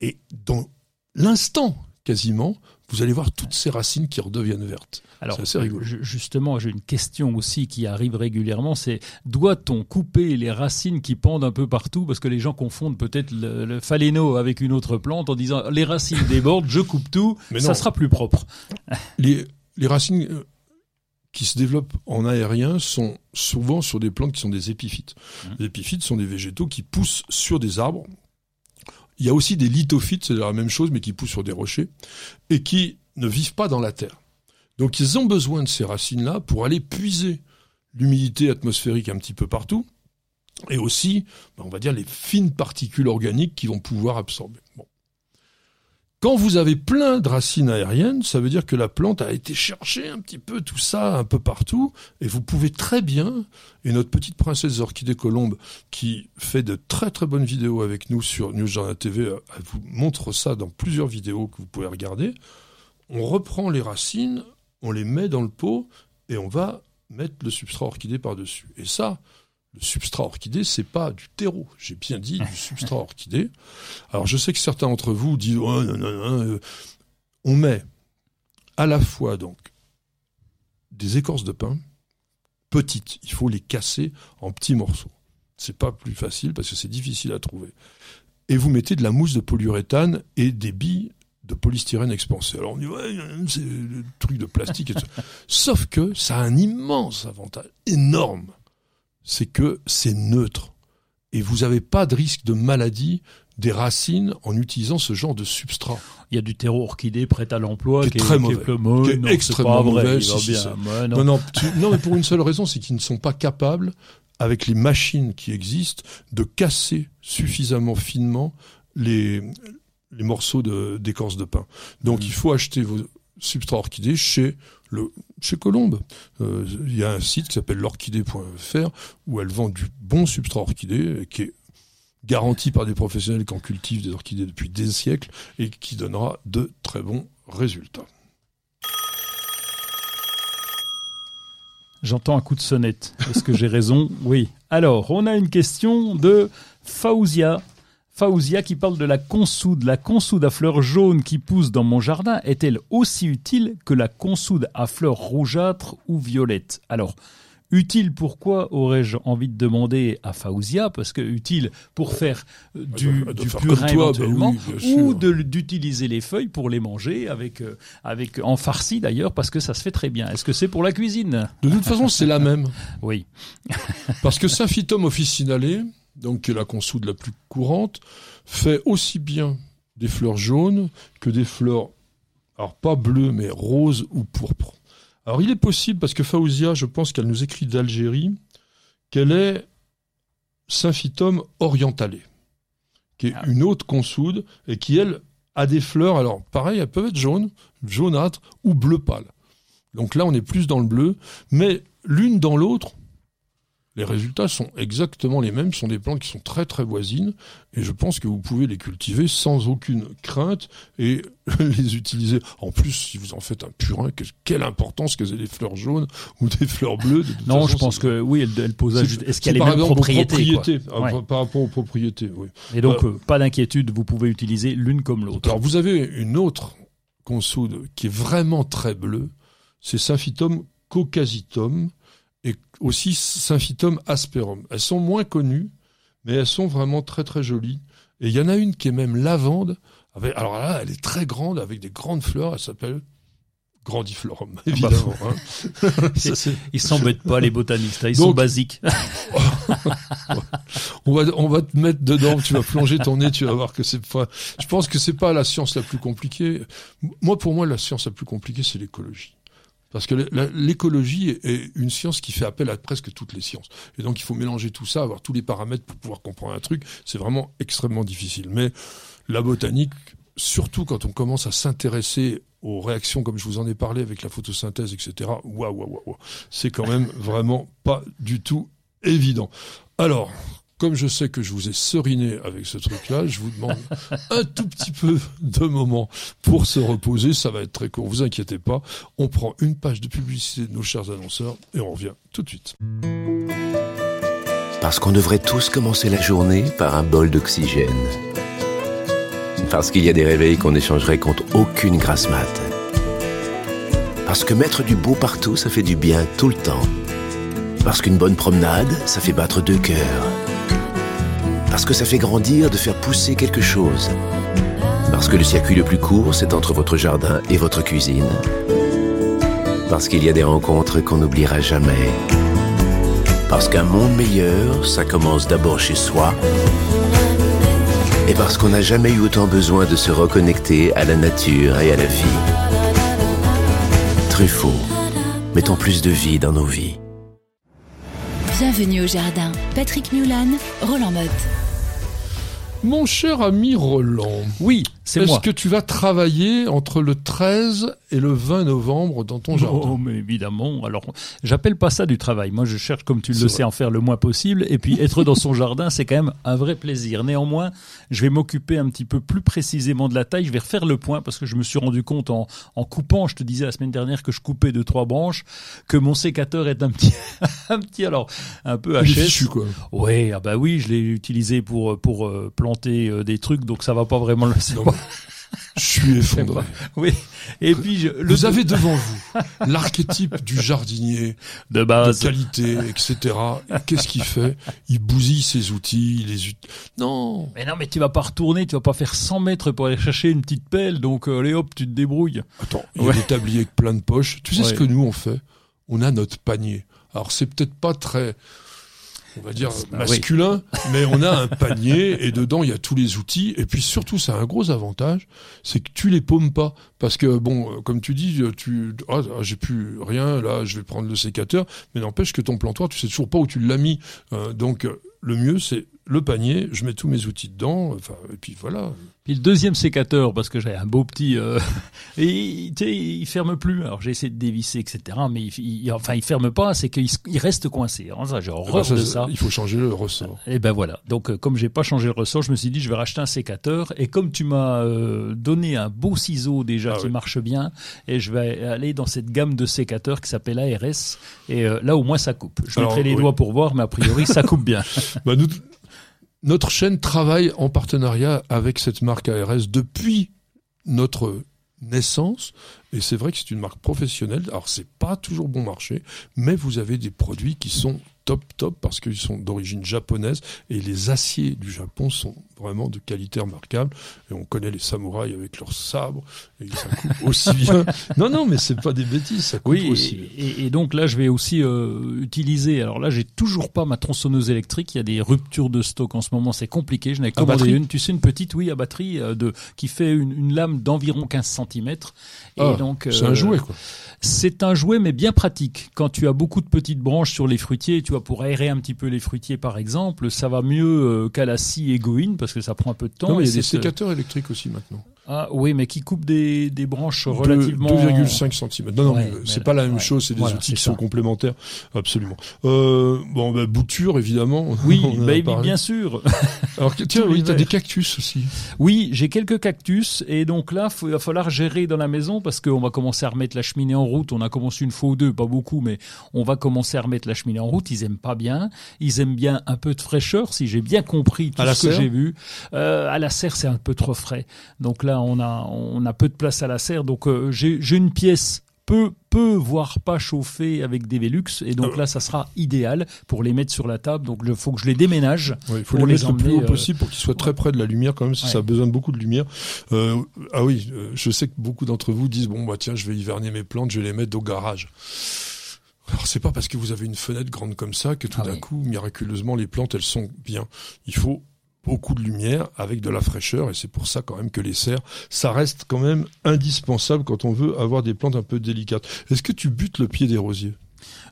et dans l'instant quasiment, vous allez voir toutes ces racines qui redeviennent vertes. Alors, assez rigolo. justement, j'ai une question aussi qui arrive régulièrement, c'est doit-on couper les racines qui pendent un peu partout Parce que les gens confondent peut-être le, le phaléno avec une autre plante en disant les racines débordent, je coupe tout, Mais ça sera plus propre. Les, les racines euh, qui se développent en aérien sont souvent sur des plantes qui sont des épiphytes. Mmh. Les épiphytes sont des végétaux qui poussent sur des arbres il y a aussi des lithophytes, c'est la même chose, mais qui poussent sur des rochers, et qui ne vivent pas dans la terre. Donc ils ont besoin de ces racines-là pour aller puiser l'humidité atmosphérique un petit peu partout, et aussi, ben, on va dire, les fines particules organiques qui vont pouvoir absorber. Quand vous avez plein de racines aériennes, ça veut dire que la plante a été chercher un petit peu tout ça un peu partout, et vous pouvez très bien, et notre petite princesse orchidée colombe, qui fait de très très bonnes vidéos avec nous sur News Journal TV, elle vous montre ça dans plusieurs vidéos que vous pouvez regarder. On reprend les racines, on les met dans le pot, et on va mettre le substrat orchidée par-dessus. Et ça, le substrat orchidée, c'est pas du terreau. J'ai bien dit du substrat orchidée. Alors je sais que certains d'entre vous disent oh, non, non, non, euh. on met à la fois donc des écorces de pain petites, il faut les casser en petits morceaux. C'est pas plus facile parce que c'est difficile à trouver. Et vous mettez de la mousse de polyuréthane et des billes de polystyrène expansé. Alors on dit ouais, c'est le truc de plastique. Et tout. Sauf que ça a un immense avantage, énorme c'est que c'est neutre. Et vous n'avez pas de risque de maladie des racines en utilisant ce genre de substrat. Il y a du terreau orchidée prêt à l'emploi qui, est très mauvais, qui est, extrêmement mauvais. non. non, non, mais pour une seule raison, c'est qu'ils ne sont pas capables, avec les machines qui existent, de casser suffisamment finement les, les morceaux d'écorce de, de pain. Donc, mmh. il faut acheter vos substrats orchidés chez chez Colombe. Euh, il y a un site qui s'appelle l'orchidée.fr où elle vend du bon substrat orchidé qui est garanti par des professionnels qui en cultivent des orchidées depuis des siècles et qui donnera de très bons résultats. J'entends un coup de sonnette. Est-ce que j'ai raison? Oui. Alors, on a une question de Faouzia Faouzia qui parle de la consoude. La consoude à fleurs jaunes qui pousse dans mon jardin est-elle aussi utile que la consoude à fleurs rougeâtres ou violettes? Alors, utile pourquoi aurais-je envie de demander à Faouzia? Parce que utile pour faire euh, du, du purin bah éventuellement, ou d'utiliser les feuilles pour les manger avec, euh, avec en farci d'ailleurs, parce que ça se fait très bien. Est-ce que c'est pour la cuisine? De toute façon, c'est la même. Oui. parce que Symphytum officinale donc qui est la consoude la plus courante, fait aussi bien des fleurs jaunes que des fleurs, alors pas bleues, mais roses ou pourpres. Alors il est possible, parce que Faouzia, je pense qu'elle nous écrit d'Algérie, qu'elle est Symphytum orientalé, qui est ah. une autre consoude, et qui, elle, a des fleurs, alors pareil, elles peuvent être jaunes, jaunâtres ou bleu pâle. Donc là, on est plus dans le bleu, mais l'une dans l'autre, les résultats sont exactement les mêmes, ce sont des plantes qui sont très très voisines, et je pense que vous pouvez les cultiver sans aucune crainte et les utiliser. En plus, si vous en faites un purin, quelle importance qu'elles aient des fleurs jaunes ou des fleurs bleues. non, je pense que oui, elle, elle pose. Est-ce qu'elle a les mêmes propriétés, euh, par rapport aux propriétés, oui. Et donc, euh, euh, pas d'inquiétude, vous pouvez utiliser l'une comme l'autre. Alors, vous avez une autre consoude qui est vraiment très bleue, c'est Symphytum caucasitum et aussi Symphytum asperum. Elles sont moins connues, mais elles sont vraiment très très jolies. Et il y en a une qui est même lavande. alors là, elle est très grande, avec des grandes fleurs. Elle s'appelle grandiflorum, ah bah, évidemment. hein. ils s'embêtent pas, les botanistes. Hein. Ils sont basiques. on va, on va te mettre dedans. Tu vas plonger ton nez. Tu vas voir que c'est pas. Je pense que c'est pas la science la plus compliquée. Moi, pour moi, la science la plus compliquée, c'est l'écologie. Parce que l'écologie est une science qui fait appel à presque toutes les sciences. Et donc il faut mélanger tout ça, avoir tous les paramètres pour pouvoir comprendre un truc. C'est vraiment extrêmement difficile. Mais la botanique, surtout quand on commence à s'intéresser aux réactions comme je vous en ai parlé avec la photosynthèse, etc. Waouh, waouh, waouh, c'est quand même vraiment pas du tout évident. Alors, comme je sais que je vous ai seriné avec ce truc-là, je vous demande un tout petit peu de moment pour se reposer. Ça va être très court, vous inquiétez pas. On prend une page de publicité de nos chers annonceurs et on revient tout de suite. Parce qu'on devrait tous commencer la journée par un bol d'oxygène. Parce qu'il y a des réveils qu'on échangerait contre aucune grasse mat. Parce que mettre du beau partout, ça fait du bien tout le temps. Parce qu'une bonne promenade, ça fait battre deux cœurs. Parce que ça fait grandir de faire pousser quelque chose. Parce que le circuit le plus court, c'est entre votre jardin et votre cuisine. Parce qu'il y a des rencontres qu'on n'oubliera jamais. Parce qu'un monde meilleur, ça commence d'abord chez soi. Et parce qu'on n'a jamais eu autant besoin de se reconnecter à la nature et à la vie. Truffaut, mettons plus de vie dans nos vies. Bienvenue au jardin. Patrick Mulan, Roland Motte. Mon cher ami Roland. Oui, c'est moi. Est-ce que tu vas travailler entre le 13 et le 20 novembre dans ton jardin? Oh, mais évidemment. Alors, j'appelle pas ça du travail. Moi, je cherche, comme tu le C'est sais, en faire le moins possible. Et puis, être dans son jardin, c'est quand même un vrai plaisir. Néanmoins, je vais m'occuper un petit peu plus précisément de la taille. Je vais refaire le point parce que je me suis rendu compte en, en coupant, je te disais la semaine dernière que je coupais de trois branches, que mon sécateur est un petit, un petit, alors, un peu HS. fichu, quoi. Oui, ah bah oui, je l'ai utilisé pour pour euh, planter euh, des trucs, donc ça va pas vraiment le. Non, mais Je suis effondré. Oui. Et puis je, le Vous avez devant vous l'archétype du jardinier de de base. qualité, etc. Et Qu'est-ce qu'il fait? Il bousille ses outils, il les ut... Non Mais non, mais tu vas pas retourner, tu vas pas faire 100 mètres pour aller chercher une petite pelle, donc euh, allez hop, tu te débrouilles. Attends, il y a Ouais. des tabliers avec plein de poches. Tu sais ce que nous on fait? On a notre panier. Alors c'est peut-être pas très, on va dire Bah, masculin, mais on a un panier et dedans il y a tous les outils. Et puis surtout, ça a un gros avantage, c'est que tu les paumes pas, parce que bon, euh, comme tu dis, euh, tu, ah, ah, j'ai plus rien là, je vais prendre le sécateur, mais n'empêche que ton plantoir, tu sais toujours pas où tu l'as mis. Euh, donc euh, le mieux c'est le panier, je mets tous mes outils dedans, enfin et puis voilà. Puis le deuxième sécateur, parce que j'ai un beau petit, euh, et tu sais, il ferme plus. Alors j'ai essayé de dévisser, etc. Mais il, il- enfin, il ferme pas, c'est qu'il il reste coincé. Ça, j'ai Eh ben, horreur de ça. Il faut changer le ressort. Et ben voilà. Donc euh, comme j'ai pas changé le ressort, je me suis dit je vais racheter un sécateur. Et comme tu m'as euh, donné un beau ciseau déjà Ah qui oui. marche bien, et je vais aller dans cette gamme de sécateurs qui s'appelle ARS. Et euh, là au moins ça coupe. Je Alors, mettrai les oui. doigts pour voir, mais a priori ça coupe bien. Bah, nous, notre chaîne travaille en partenariat avec cette marque ARS depuis notre naissance. Et c'est vrai que c'est une marque professionnelle. Alors, c'est pas toujours bon marché, mais vous avez des produits qui sont top, top, parce qu'ils sont d'origine japonaise. Et les aciers du Japon sont vraiment de qualité remarquable. Et on connaît les samouraïs avec leurs sabres. Et ça coupe aussi bien. Non, non, mais c'est pas des bêtises, ça coupe Oui, aussi. et, et- et donc là, je vais aussi euh, utiliser. Alors là, j'ai toujours pas ma tronçonneuse électrique. Il y a des ruptures de stock en ce moment, c'est compliqué. Je n'ai commandé batterie une. Tu sais, une petite, oui, à batterie euh, de qui fait une, une lame d'environ 15 cm. Et Donc, C'est euh, un jouet, quoi. C'est un jouet, mais bien pratique. Quand tu as beaucoup de petites branches sur les fruitiers, tu vois, pour aérer un petit peu les fruitiers, par exemple, ça va mieux euh, qu'à la scie Egoine parce que ça prend un peu de temps. Non, mais Et il y a des c'est- sécateurs électriques aussi maintenant. Ah oui, mais qui coupe des, des branches relativement. 2,5 cm. Non, non, Ouais, euh, c'est pas la même ouais, chose, c'est des voilà, outils qui ça. sont complémentaires. Absolument. Euh, bon, bah, bouture, évidemment. Oui, bah, bien sûr. Alors, tiens, oui, t'as des cactus aussi. Oui, j'ai quelques cactus et donc là, il va falloir gérer dans la maison parce qu'on va commencer à remettre la cheminée en route. On a commencé une fois ou deux, pas beaucoup, mais on va commencer à remettre la cheminée en route. Ils aiment pas bien. Ils aiment bien un peu de fraîcheur, si j'ai bien compris tout À ce que j'ai vu. Euh, à la serre, c'est un peu trop frais. Donc là, on a on a peu de place à la serre. Donc euh, j'ai une pièce peu peu voire pas chauffée avec des Velux et donc Euh. là ça sera idéal pour les mettre sur la table donc il faut que je les déménage Ouais, il faut les les mettre le plus haut euh, possible pour qu'ils soient très près de la lumière quand même, si Ouais. ça a besoin de beaucoup de lumière. Euh, ah oui, je sais que beaucoup d'entre vous disent, bon, bah tiens, je vais hiverner mes plantes, je vais les mettre au garage. Alors c'est pas parce que vous avez une fenêtre grande comme ça que tout Ah d'un oui. coup, miraculeusement, les plantes, elles sont bien. Il faut beaucoup de lumière avec de la fraîcheur et c'est pour ça quand même que les serres, ça reste quand même indispensable quand on veut avoir des plantes un peu délicates. Est-ce que tu butes le pied des rosiers?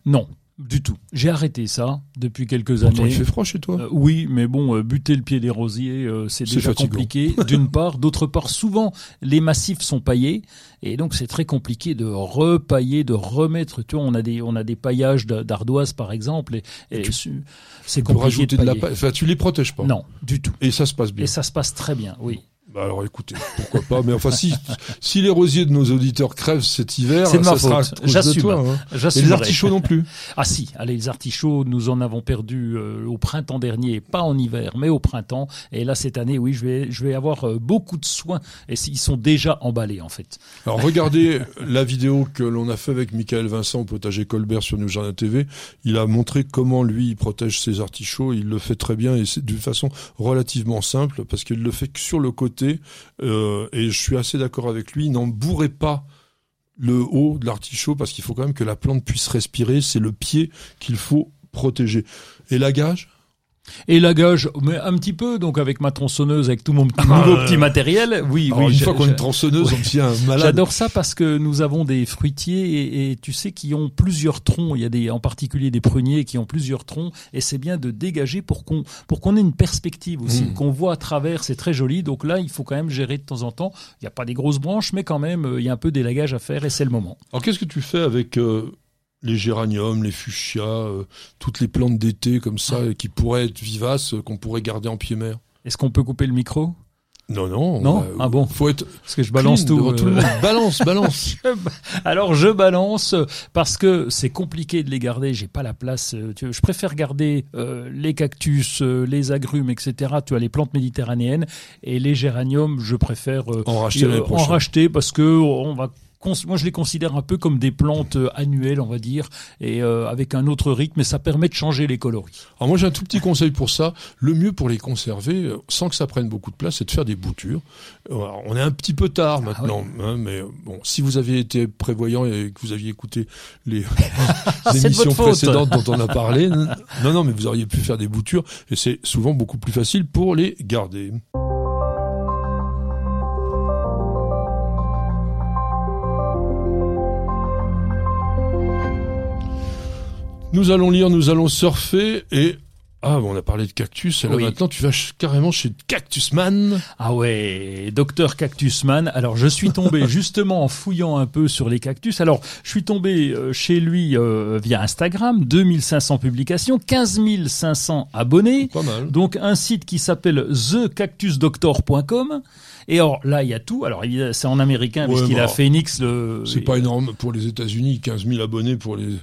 Non. Du tout. J'ai arrêté ça depuis quelques Pourtant, années. il fait froid chez toi. Euh, oui, mais bon, euh, buter le pied des rosiers, euh, c'est déjà fatigant. compliqué. D'une part, d'autre part, souvent les massifs sont paillés et donc c'est très compliqué de repailler, de remettre. Tu vois, on a des on a des paillages de- d'ardoise par exemple et, c'est Pour compliqué rajouter de de la paille. Enfin, tu les protèges pas. Non, du tout. Et ça se passe bien. Et ça se passe très bien. Oui. Bah alors écoutez, pourquoi pas. Mais enfin, si, si les rosiers de nos auditeurs crèvent cet hiver, C'est ça sera J'assume. hein. Et les artichauts non plus. Ah si, allez, les artichauts, nous en avons perdu euh, au printemps dernier, pas en hiver, mais au printemps. Et là, cette année, oui, je vais, je vais avoir euh, beaucoup de soins. Et ils sont déjà emballés, en fait. Alors regardez la vidéo que l'on a fait avec Michael Vincent au potager Colbert sur New Jardin TV. Il a montré comment lui il protège ses artichauts. Il le fait très bien et c'est d'une façon relativement simple parce qu'il le fait que sur le côté. Euh, et je suis assez d'accord avec lui. N'en bourrez pas le haut de l'artichaut parce qu'il faut quand même que la plante puisse respirer. C'est le pied qu'il faut protéger. Et la gage Et la gage, mais un petit peu, donc avec ma tronçonneuse, avec tout mon petit, Ah, nouveau euh, petit matériel. Oui, Alors, oui. une fois qu'on a une tronçonneuse, on devient un malade. J'adore ça parce que nous avons des fruitiers et, et tu sais qui ont plusieurs troncs. Il y a des, en particulier des pruniers qui ont plusieurs troncs et c'est bien de dégager pour qu'on pour qu'on ait une perspective aussi, Mm. qu'on voit à travers. C'est très joli. Donc là, il faut quand même gérer de temps en temps. Il n'y a pas des grosses branches, mais quand même, euh, il y a un peu d'élagage à faire et c'est le moment. Alors qu'est-ce que tu fais avec euh, les géraniums, les fuchsias, euh, toutes les plantes d'été comme ça qui pourraient être vivaces, euh, qu'on pourrait garder en pied mer Est-ce qu'on peut couper le micro? Non, non. Non Ah bon Faut être Parce que je balance tout. le euh, monde. Balance, balance. Alors je balance parce que c'est compliqué de les garder. J'ai pas la place. tu vois, je préfère garder euh, les cactus, euh, les agrumes, etc. Tu as les plantes méditerranéennes et les géraniums. Je préfère En racheter en racheter parce que on va. Moi, je les considère un peu comme des plantes euh, annuelles, on va dire, et euh, avec un autre rythme. Et ça permet de changer les coloris. Alors moi j'ai un tout petit conseil pour ça. Le mieux pour les conserver, euh, sans que ça prenne beaucoup de place, c'est de faire des boutures. Alors, on est un petit peu tard Ah maintenant, hein, mais bon, si vous aviez été prévoyant et que vous aviez écouté les, de émissions précédentes dont on a parlé, non, non, mais vous auriez pu faire des boutures et c'est souvent beaucoup plus facile pour les garder. Nous allons lire, nous allons surfer et ah, bon, on a parlé de cactus. Oui. maintenant, tu vas carrément chez Cactusman. Ah ouais, docteur Cactusman. Alors je suis tombé justement en fouillant un peu sur les cactus. Alors je suis tombé euh, chez lui euh, via Instagram, 2500 publications, 15 500 abonnés. Pas mal. Donc un site qui s'appelle thecactusdoctor.com. Et alors là, il y a tout. Alors évidemment, c'est en américain Ouais, puisqu'il bah, a Phoenix. Le... C'est pas énorme pour les États-Unis, 15 000 abonnés pour les,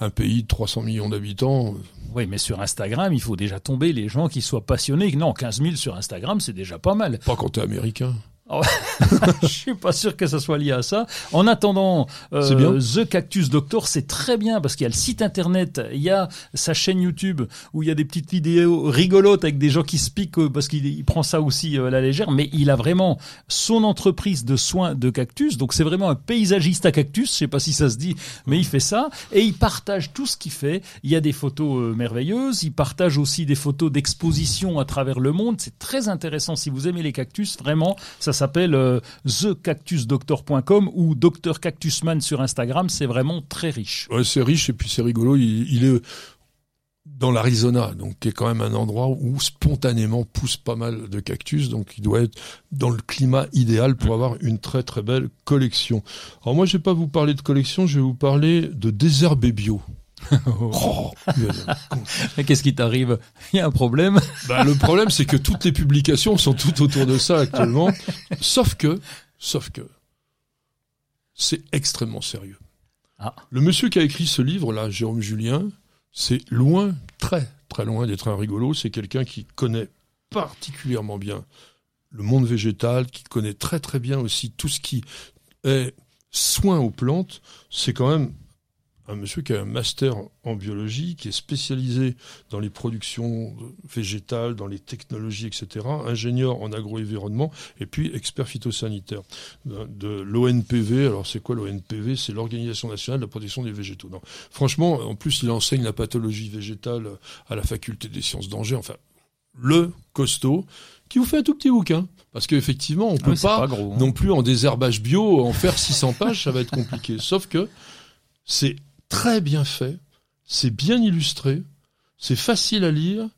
un pays de 300 millions d'habitants. Oui, mais sur Instagram, il faut déjà tomber les gens qui soient passionnés. Non, 15 000 sur Instagram, c'est déjà pas mal. Pas quand t'es américain. Je suis pas sûr que ça soit lié à ça. En attendant, euh, bien. The Cactus Doctor, c'est très bien parce qu'il y a le site internet, il y a sa chaîne YouTube où il y a des petites vidéos rigolotes avec des gens qui se piquent euh, parce qu'il il prend ça aussi euh, à la légère. Mais il a vraiment son entreprise de soins de cactus. Donc c'est vraiment un paysagiste à cactus. Je sais pas si ça se dit, mais il fait ça et il partage tout ce qu'il fait. Il y a des photos euh, merveilleuses. Il partage aussi des photos d'exposition à travers le monde. C'est très intéressant si vous aimez les cactus. Vraiment, ça s'appelle euh, thecactusdoctor.com ou Dr Cactusman sur Instagram. C'est vraiment très riche. Ouais, c'est riche et puis c'est rigolo. Il, est dans l'Arizona, donc qui est quand même un endroit où spontanément pousse pas mal de cactus, donc il doit être dans le climat idéal pour avoir une très très belle collection. Alors moi, je vais pas vous parler de collection, je vais vous parler de désherbé bio. Oh, Qu'est-ce qui t'arrive? Il y a un problème. bah, le problème, c'est que toutes les publications sont toutes autour de ça actuellement, sauf que, sauf que, c'est extrêmement sérieux. Ah. Le monsieur qui a écrit ce livre-là, Jérôme Julien, c'est loin, très, très loin d'être un rigolo. C'est quelqu'un qui connaît particulièrement bien le monde végétal, qui connaît très très bien aussi tout ce qui est soin aux plantes. C'est quand même un monsieur qui a un master en biologie, qui est spécialisé dans les productions végétales, dans les technologies, etc., ingénieur en agroenvironnement, et puis expert phytosanitaire de, de l'ONPV. Alors c'est quoi l'ONPV C'est l'Organisation nationale de la protection des végétaux. Non. Franchement, en plus, il enseigne la pathologie végétale à la faculté des sciences d'Angers. Enfin, le costaud qui vous fait un tout petit bouquin. Parce qu'effectivement, on peut Ah c'est pas, gros. hein. non plus en désherbage bio en faire 600 pages, ça va être compliqué. Sauf que c'est très bien fait, c'est bien illustré, c'est facile à lire,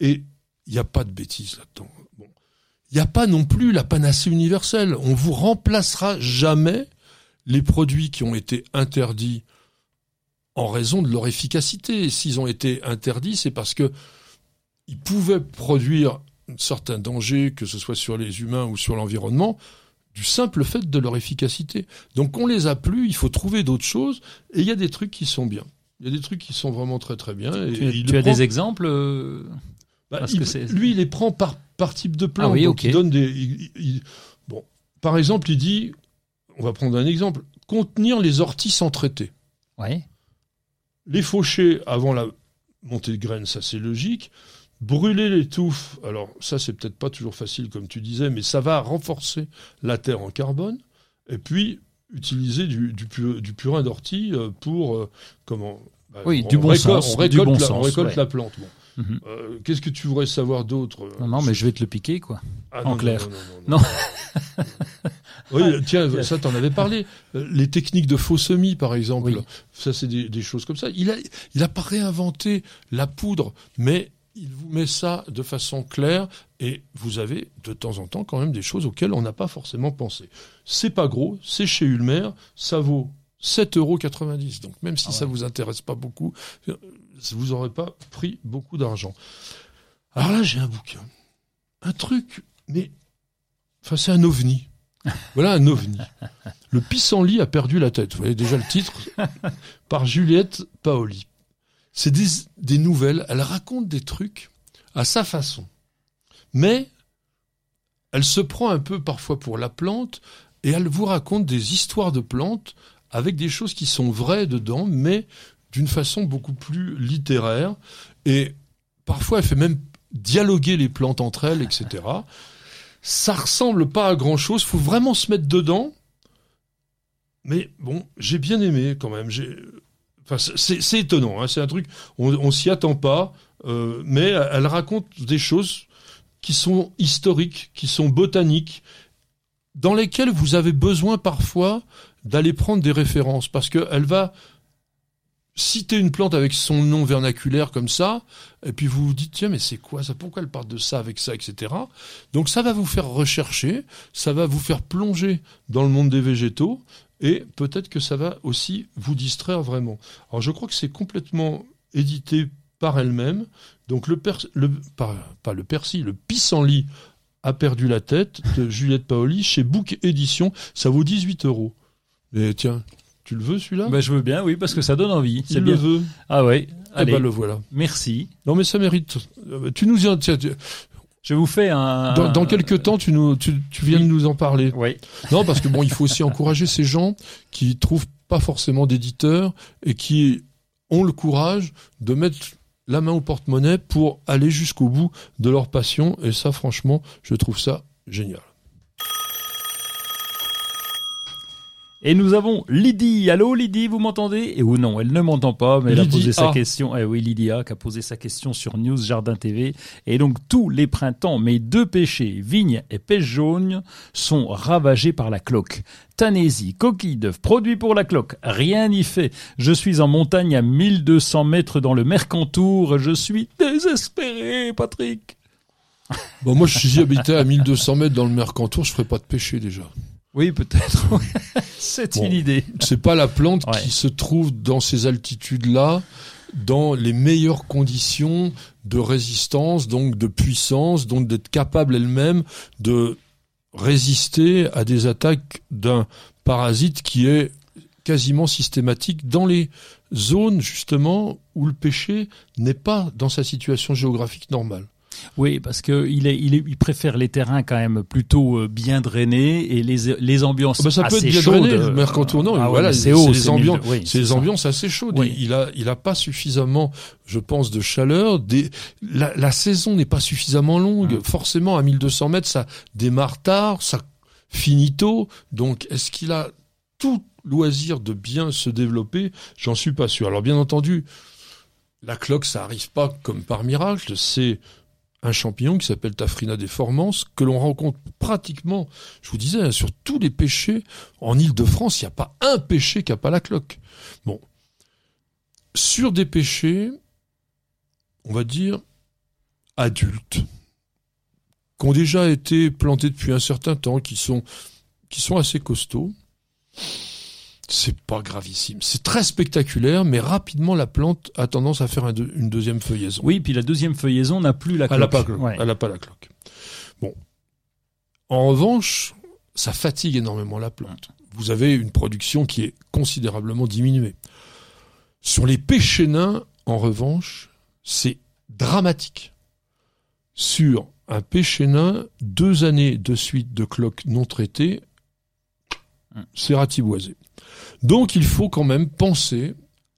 et il n'y a pas de bêtises là-dedans. Il n'y a pas non plus la panacée universelle. On vous remplacera jamais les produits qui ont été interdits en raison de leur efficacité. S'ils ont été interdits, c'est parce que ils pouvaient produire certains dangers, que ce soit sur les humains ou sur l'environnement, du simple fait de leur efficacité. Donc on les a plus, il faut trouver d'autres choses, et il y a des trucs qui sont bien. Il y a des trucs qui sont vraiment très très bien. Et, Tu, as prend- des exemples euh, bah, parce il- que c'est- lui, il les prend par, par type de plante. Ah oui, donc ok. il donne des. il- il- bon, par exemple, il dit, on va prendre un exemple, contenir les orties sans traiter. Ouais. Les faucher avant la montée de graines, ça c'est logique. Brûler les touffes, alors ça c'est peut-être pas toujours facile comme tu disais, mais ça va renforcer la terre en carbone. Et puis utiliser du, du, pu- du purin d'ortie euh, pour euh, comment bah, Oui, on du bon récolte- sens, On du récolte, bon la, on sens, récolte ouais. la plante. Bon. Mhm. Euh, Qu'est-ce que tu voudrais savoir d'autre Non, non, mais je vais te le piquer, quoi. Ah, En clair. Non. oui, tiens, ça t'en avais parlé. Les techniques de faux semis, par exemple, Oui. ça c'est des, des choses comme ça. Il a, il a pas réinventé la poudre, mais il vous met ça de façon claire et vous avez de temps en temps quand même des choses auxquelles on n'a pas forcément pensé. C'est pas gros, c'est chez Ulmer, ça vaut 7,90 euros. Donc même si Ah ça vous intéresse pas beaucoup, euh, vous n'aurez pas pris beaucoup d'argent. Alors là, j'ai un bouquin. Un truc, mais. Enfin, c'est un ovni. Voilà un ovni. Le pissenlit a perdu la tête. Vous voyez déjà le titre Par Juliette Paoli. C'est des, des nouvelles. Elle raconte des trucs à sa façon. Mais elle se prend un peu parfois pour la plante et elle vous raconte des histoires de plantes avec des choses qui sont vraies dedans, mais d'une façon beaucoup plus littéraire. Et parfois, elle fait même dialoguer les plantes entre elles, etc. Ça ressemble pas à grand chose. Faut vraiment se mettre dedans. Mais bon, j'ai bien aimé quand même. J'ai, enfin, c'est, étonnant. Hein. C'est un truc, on, on s'y attend pas. euh, mais elle raconte des choses qui sont historiques, qui sont botaniques, dans lesquelles vous avez besoin parfois d'aller prendre des références, parce qu'elle va citer une plante avec son nom vernaculaire comme ça, et puis vous vous dites, tiens, mais c'est quoi ça? Pourquoi elle parle de ça avec ça, etc. Donc ça va vous faire rechercher, ça va vous faire plonger dans le monde des végétaux, et peut-être que ça va aussi vous distraire vraiment. Alors je crois que c'est complètement édité par elle-même. Donc le, pers- le pas, pas le persil, le pissenlit a perdu la tête de Juliette Paoli chez Book Édition. Ça vaut 18 euros. Mais tiens, tu le veux celui-là? Bah, je veux bien, oui, parce que ça donne envie. Il C'est le bien. veut. Ah ouais. Eh Allez, ben le voilà. merci. Non mais ça mérite. Euh, Tu nous tiens, Je vous fais un. dans, dans quelques temps, tu nous, tu, tu viens de nous en parler. Oui. Non, parce que bon, il faut aussi encourager ces gens qui trouvent pas forcément d'éditeurs et qui ont le courage de mettre la main au porte-monnaie pour aller jusqu'au bout de leur passion. Et ça, franchement, je trouve ça génial. Et nous avons Lydie. Allô Lydie, vous m'entendez? Et ou non, elle ne m'entend pas, mais elle a posé sa question. Eh oui, Lydia qui a posé sa question sur News Jardin TV. Et donc tous les printemps, mes deux pêchers, vigne et pêche jaune, sont ravagés par la cloque. Tanésie, coquille d'œuf, produit pour la cloque, rien n'y fait. Je suis en montagne à 1200 mètres dans le Mercantour. Je suis désespéré, Patrick. Bon, moi, je suis habitais à 1200 mètres dans le Mercantour, je ferais pas de pêcher déjà. Oui, peut-être. C'est Bon. une idée. C'est pas la plante Ouais. qui se trouve dans ces altitudes-là, dans les meilleures conditions de résistance, donc de puissance, donc d'être capable elle-même de résister à des attaques d'un parasite qui est quasiment systématique dans les zones justement où le péché n'est pas dans sa situation géographique normale. Oui, parce que il est, il est, il préfère les terrains quand même plutôt euh, bien drainés et les les ambiances Ah bah, ça peut assez être bien chaudes. drainé, le Mercantour, non, Ah ouais, voilà, mais c'est c'est haut, les c'est ambiances, oui, c'est les ambiances assez chaudes. Oui. Il a, il a pas suffisamment, je pense, de chaleur. Des, la, la saison n'est pas suffisamment longue. Hum. Forcément, à 1200 mètres, ça démarre tard, ça finit tôt. Donc, est-ce qu'il a tout loisir de bien se développer? J'en suis pas sûr. Alors, bien entendu, la cloque, ça arrive pas comme par miracle. C'est un champignon qui s'appelle Taphrina deformans, que l'on rencontre pratiquement, je vous disais, hein, sur tous les pêchers. En Ile-de-France, il n'y a pas un pêcher qui n'a pas la cloque. Bon. sur des pêchers, on va dire, adultes, qui ont déjà été plantés depuis un certain temps, qui sont, qui sont assez costauds, c'est pas gravissime. C'est très spectaculaire, mais rapidement la plante a tendance à faire un deux- une deuxième feuillaison. Oui, puis la deuxième feuillaison n'a plus la Elle n'a cloque. pas, Ouais. pas la cloque. Bon. En revanche, ça fatigue énormément la plante. Vous avez une production qui est considérablement diminuée. Sur les pêchers nains, en revanche, c'est dramatique. Sur un pêcher nain, deux années de suite de cloque non traitée, c'est ratiboisé. Donc il faut quand même penser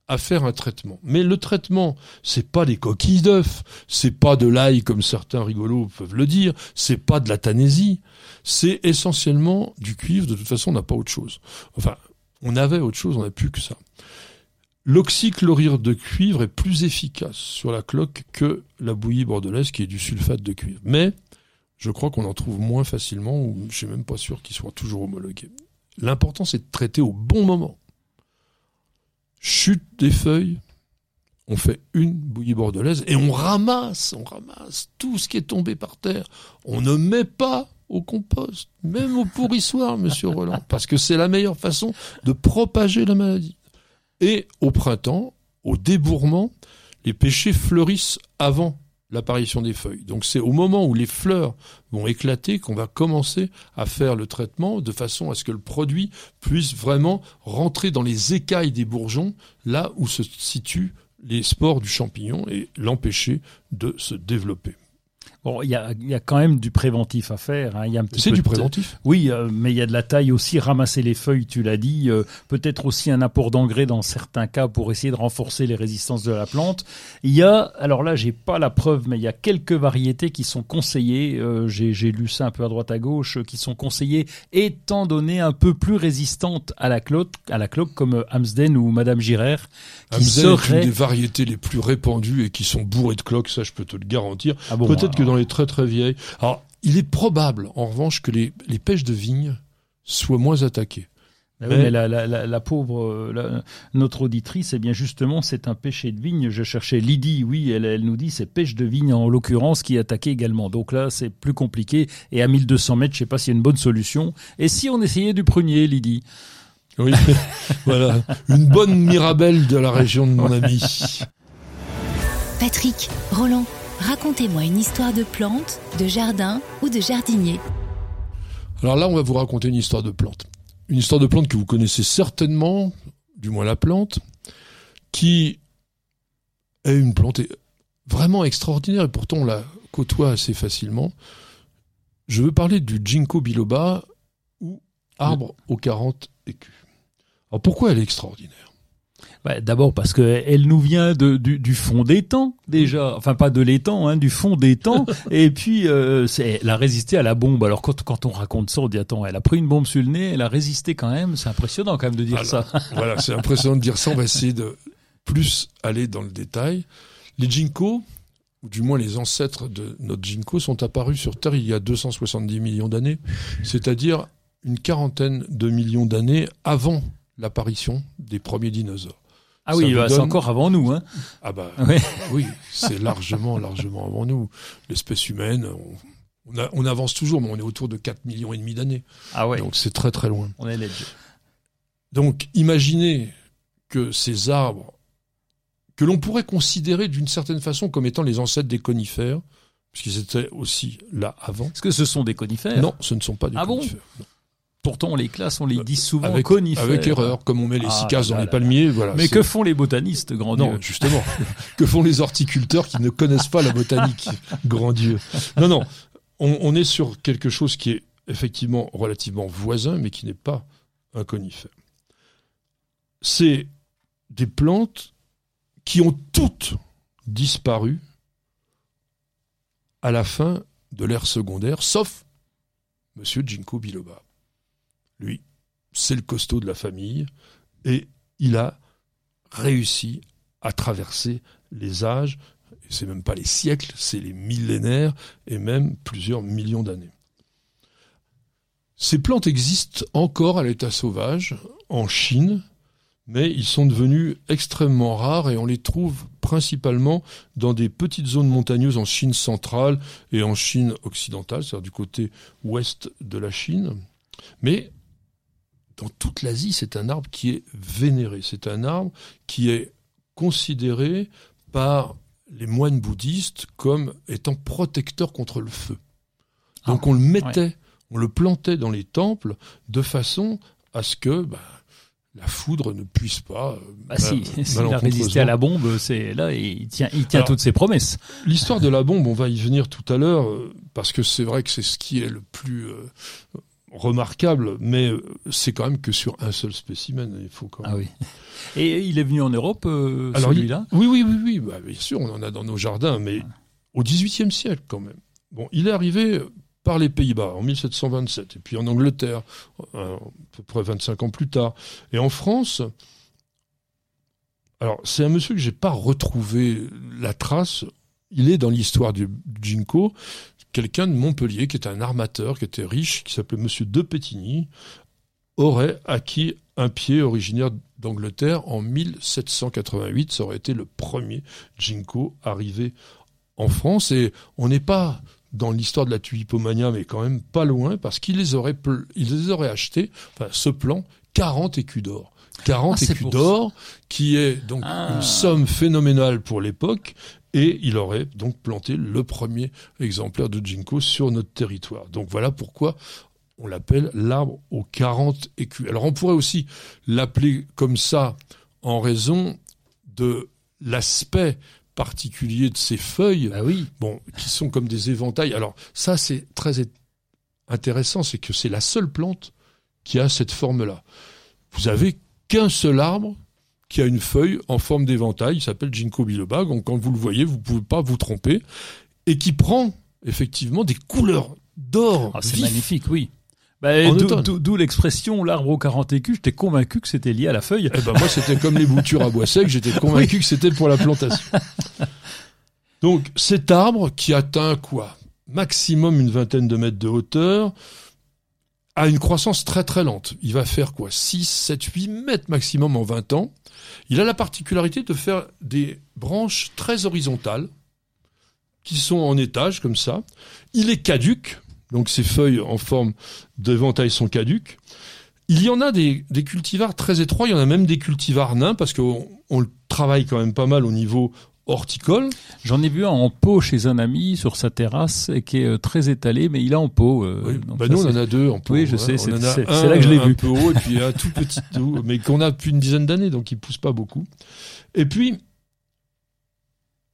à faire un traitement. Mais le traitement, c'est pas des coquilles d'œufs, c'est pas de l'ail comme certains rigolos peuvent le dire, c'est pas de la tanésie, c'est essentiellement du cuivre. De toute façon, on n'a pas autre chose. Enfin, on avait autre chose, on n'a plus que ça. L'oxychlorure de cuivre est plus efficace sur la cloque que la bouillie bordelaise qui est du sulfate de cuivre. Mais je crois qu'on en trouve moins facilement, ou je suis même pas sûr qu'il soit toujours homologué. L'important, c'est de traiter au bon moment. Chute des feuilles, on fait une bouillie bordelaise et on ramasse, on ramasse tout ce qui est tombé par terre. On ne met pas au compost, même au pourrissoir, monsieur Roland, parce que c'est la meilleure façon de propager la maladie. Et au printemps, au débourrement, les pêchers fleurissent avant l'apparition des feuilles. Donc c'est au moment où les fleurs vont éclater qu'on va commencer à faire le traitement de façon à ce que le produit puisse vraiment rentrer dans les écailles des bourgeons, là où se situent les spores du champignon et l'empêcher de se développer. Bon, il y a, y a quand même du préventif à faire. hein. Y a un petit C'est du de- préventif. Oui, euh, mais il y a de la taille aussi, ramasser les feuilles, tu l'as dit, euh, peut-être aussi un apport d'engrais dans certains cas pour essayer de renforcer les résistances de la plante. Il y a, alors là, j'ai pas la preuve, mais il y a quelques variétés qui sont conseillées, euh, j'ai j'ai lu ça un peu à droite à gauche, qui sont conseillées étant donné un peu plus résistantes à la cloque, à la cloque comme Amsden ou Madame Girer, qui Amsden est une des variétés les plus répandues et qui sont bourrées de cloques, ça je peux te le garantir. Ah bon, Peut-être que alors. Dans les très très vieilles. Alors, il est probable, en revanche, que les, les pêches de vigne soient moins attaquées. Ah oui, Mais- mais la, la, la, la pauvre, euh, la- notre auditrice, eh bien justement, c'est un pêcher de vigne. Je cherchais Lydie, oui, elle, elle nous dit c'est pêche de vigne en l'occurrence qui est attaqué également. Donc là, c'est plus compliqué. Et à 1200 mètres, je sais pas s'il y a une bonne solution. Et si on essayait du prunier, Lydie Oui, voilà. Une bonne mirabelle de la région de mon ami. Patrick, Roland, racontez-moi une histoire de plante, de jardin ou de jardinier. Alors là, on va vous raconter une histoire de plante. Une histoire de plante que vous connaissez certainement, du moins la plante, qui est une plante vraiment extraordinaire et pourtant on la côtoie assez facilement. Je veux parler du ginkgo biloba ou arbre aux 40 écus. Alors pourquoi elle est extraordinaire? Bah, D'abord parce que elle nous vient de, du, du fond des temps déjà, enfin pas de l'étang, hein, du fond des temps. et puis euh, elle a résisté à la bombe. Alors quand, quand on raconte ça, on dit attends, elle a pris une bombe sur le nez, elle a résisté quand même. C'est impressionnant quand même de dire ça. Voilà, c'est impressionnant de dire ça. On va essayer de plus aller dans le détail. Les ginkgos, ou du moins les ancêtres de notre ginkgo, sont apparus sur Terre il y a 270 millions d'années, c'est-à-dire une quarantaine de millions d'années avant l'apparition des premiers dinosaures. Ah oui, bah, c'est encore avant nous. Hein. Ah bah Ouais. oui, c'est largement, largement avant nous. L'espèce humaine, on, on a- on avance toujours, mais on est autour de 4 millions et demi d'années. Ah ouais, Donc c'est très très loin. on est l'edge. Donc, imaginez que ces arbres, que l'on pourrait considérer d'une certaine façon comme étant les ancêtres des conifères, puisqu'ils étaient aussi là avant. Est-ce que ce sont des conifères? Non, ce ne sont pas des Ah bon? conifères. Non. Pourtant, on les classe, on les dit souvent avec, conifères. avec erreur, comme on met les Ah, cycas là, dans les là, palmiers, voilà. Mais que font les botanistes, grand non, justement. que font les horticulteurs qui ne connaissent pas la botanique, grand Dieu. Non, non. On, on est sur quelque chose qui est effectivement relativement voisin, mais qui n'est pas un conifère. C'est des plantes qui ont toutes disparu à la fin de l'ère secondaire, sauf Monsieur Ginkgo biloba. Lui, c'est le costaud de la famille, et il a réussi à traverser les âges, c'est même pas les siècles, c'est les millénaires et même plusieurs millions d'années. Ces plantes existent encore à l'état sauvage en Chine, mais ils sont devenus extrêmement rares et on les trouve principalement dans des petites zones montagneuses en Chine centrale et en Chine occidentale, c'est-à-dire du côté ouest de la Chine. Dans toute l'Asie, c'est un arbre qui est vénéré. C'est un arbre qui est considéré par les moines bouddhistes comme étant protecteur contre le feu. Donc Ah, on le mettait, on le plantait dans les temples de façon à ce que bah, la foudre ne puisse pas. Bah si, s'il a résisté à la bombe, c'est là il tient, il tient Alors- toutes ses promesses. L'histoire de la bombe, on va y venir tout à l'heure, euh, parce que c'est vrai que c'est ce qui est le plus euh, remarquable, mais euh, c'est quand même que sur un seul spécimen. Il faut quand même. Ah oui. Et il est venu en Europe, euh, il- celui-là? Oui, oui, oui, oui. Bah, bien sûr, on en a dans nos jardins, mais au XVIIIe siècle quand même. Bon, il est arrivé par les Pays-Bas en 1727, et puis en Angleterre, euh, à peu près 25 ans plus tard. Et en France, alors c'est un monsieur que j'ai pas retrouvé la trace. Il est dans l'histoire du Ginkgo, quelqu'un de Montpellier qui était un armateur, qui était riche, qui s'appelait Monsieur de Pétigny, aurait acquis un pied originaire d'Angleterre en 1788. Ça aurait été le premier Ginkgo arrivé en France. Et on n'est pas dans l'histoire de la tulipomania, mais quand même pas loin, parce qu'il les aurait, pl- il les aurait achetés, enfin, ce plan, 40 écus d'or. 40 Ah, écus d'or, qui est donc Ah. une somme phénoménale pour l'époque, et il aurait donc planté le premier exemplaire de Ginkgo sur notre territoire. Donc voilà pourquoi on l'appelle l'arbre aux 40 écus. Alors on pourrait aussi l'appeler comme ça en raison de l'aspect particulier de ses feuilles, Bah oui. bon, qui sont comme des éventails. Alors ça c'est très intéressant, c'est que c'est la seule plante qui a cette forme-là. Vous avez qu'un seul arbre qui a une feuille en forme d'éventail, il s'appelle Ginkgo biloba, donc quand vous le voyez, vous pouvez pas vous tromper, et qui prend effectivement des couleurs d'or Ah, c'est magnifique, oui. Bah, d'où l'expression l'arbre aux 40 écus. J'étais convaincu que c'était lié à la feuille. Eh ben moi, c'était comme les boutures à bois sec. J'étais convaincu que c'était pour la plantation. Donc, cet arbre qui atteint quoi? Maximum une vingtaine de mètres de hauteur, a une croissance très très lente. Il va faire quoi? 6, 7, 8 mètres maximum en 20 ans. Il a la particularité de faire des branches très horizontales qui sont en étage comme ça. Il est caduque, donc ses feuilles en forme d'éventail sont caduques. Il y en a des, cultivars très étroits, il y en a même des cultivars nains parce qu'on on le travaille quand même pas mal au niveau horticole. J'en ai vu un en pot chez un ami sur sa terrasse et qui est euh, très étalé, mais il est en pot. euh, Oui, bah ça, nous on en a deux en pot. Oui, je hein. sais, c'est- a un là que je l'ai un vu. peu haut et puis un tout petit, tout- mais qu'on a depuis une dizaine d'années, donc il pousse pas beaucoup. Et puis,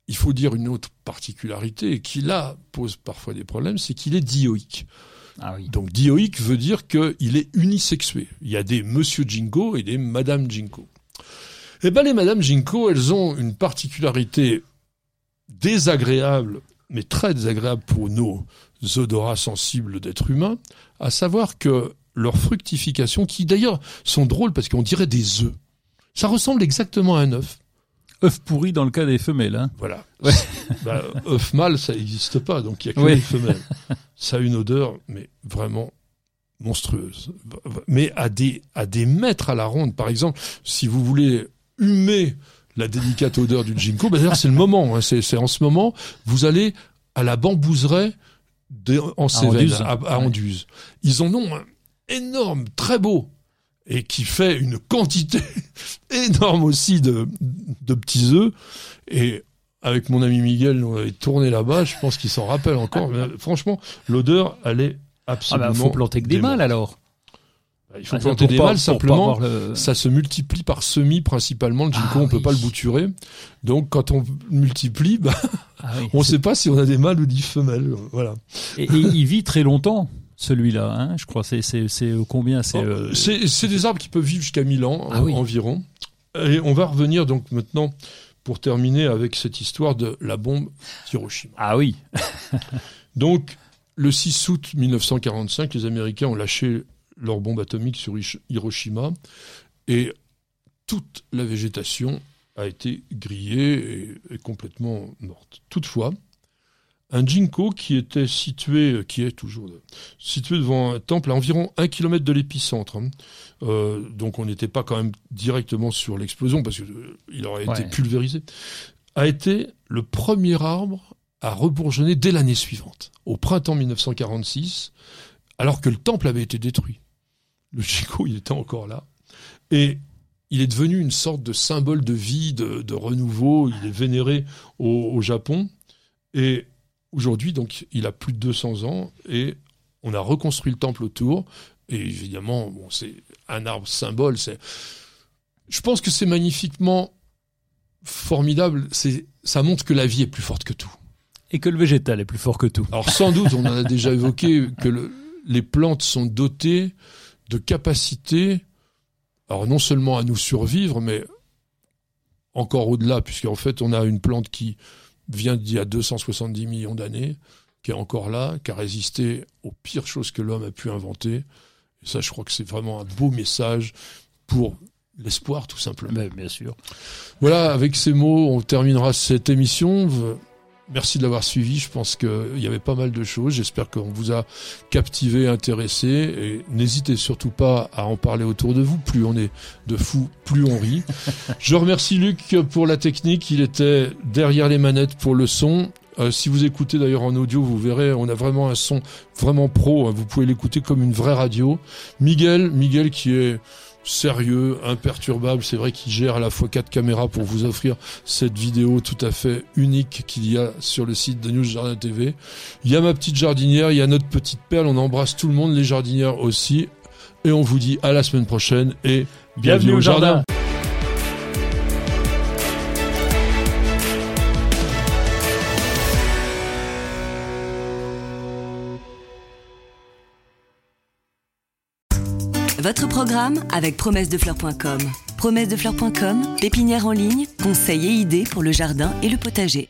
il faut dire une autre particularité qui là pose parfois des problèmes, c'est qu'il est dioïque. Ah oui. Donc dioïque veut dire qu'il est unisexué. Il y a des Monsieur Jinko et des Madame Jinko. Eh ben les Madame Jinko, elles ont une particularité désagréable, mais très désagréable pour nos odorats sensibles d'êtres humains, à savoir que leur fructification, qui d'ailleurs sont drôles parce qu'on dirait des œufs, ça ressemble exactement à un œuf. œuf pourri dans le cas des femelles. Hein. Voilà. Ouais. Bah, œuf mâle, ça n'existe pas, donc il y a que Oui. les femelles. Ça a une odeur, mais vraiment monstrueuse. Mais à des, à des mètres à la ronde, par exemple, si vous voulez humer la délicate odeur du ginkgo, d'ailleurs c'est le moment, hein, c'est en ce moment, vous allez à la bambouseraie de, en Cévennes, à. Anduze. Ils en ont un énorme, très beau, et qui fait une quantité énorme aussi de, de petits œufs. Et avec mon ami Miguel, nous on avait tourné là-bas, je pense qu'il s'en rappelle encore. Mais, franchement, l'odeur, elle est Ah absolument. bah, faut planter que des mâles alors. Il faut Ah, planter des mâles simplement. le- Ça se multiplie par semis principalement. Le ginkgo, Ah on peut oui. pas le bouturer. Donc, quand on multiplie, bah, Ah oui. on ne sait pas si on a des mâles ou des femelles. Voilà. Et, et il vit très longtemps, celui-là, hein, je crois. C'est, euh, combien? C'est, euh, Oh, c'est des arbres qui peuvent vivre jusqu'à 1000 ans Ah oui. environ. Et on va revenir donc maintenant pour terminer avec cette histoire de la bombe d'Hiroshima. Ah oui. Donc, le 6 août 1945, les Américains ont lâché leur bombe atomique sur Hiroshima et toute la végétation a été grillée et, et complètement morte. Toutefois, un jinko qui était situé, qui est toujours situé devant un temple à environ un kilomètre de l'épicentre. hein. Euh, donc on n'était pas quand même directement sur l'explosion parce qu'il aurait été pulvérisé. A été le premier arbre à rebourgeonner dès l'année suivante, au printemps 1946, alors que le temple avait été détruit. Le jinko, il était encore là. Et il est devenu une sorte de symbole de vie, de, de renouveau. Il est vénéré au, au Japon. Et aujourd'hui, donc, il a plus de 200 ans et on a reconstruit le temple autour. Et évidemment, bon, c'est un arbre symbole. C'est, je pense que c'est magnifiquement formidable. C'est, ça montre que la vie est plus forte que tout. Et que le végétal est plus fort que tout. Alors sans doute, on en a déjà évoqué que le- les plantes sont dotées de capacités, alors non seulement à nous survivre, mais encore au-delà, puisqu'en fait on a une plante qui vient d'il y a 270 millions d'années, qui est encore là, qui a résisté aux pires choses que l'homme a pu inventer. Et ça, je crois que c'est vraiment un beau message pour l'espoir, tout simplement. Mais bien sûr. Voilà, avec ces mots, on terminera cette émission. Merci de l'avoir suivi. Je pense qu'il y avait pas mal de choses. J'espère qu'on vous a captivé, intéressé. Et n'hésitez surtout pas à en parler autour de vous. Plus on est de fous, plus on rit. Je remercie Luc pour la technique. Il était derrière les manettes pour le son. Euh, si vous écoutez d'ailleurs en audio, vous verrez, on a vraiment un son vraiment pro. hein. Vous pouvez l'écouter comme une vraie radio. Miguel, Miguel qui est sérieux, imperturbable. C'est vrai qu'il gère à la fois quatre caméras pour vous offrir cette vidéo tout à fait unique qu'il y a sur le site de News Jardin TV. Il y a ma petite jardinière, il y a notre petite perle. On embrasse tout le monde, les jardinières aussi. Et on vous dit à la semaine prochaine et Bienvenue au jardin. Votre programme avec promessedefleurs.com. Promessedefleurs.com, pépinière en ligne, conseils et idées pour le jardin et le potager.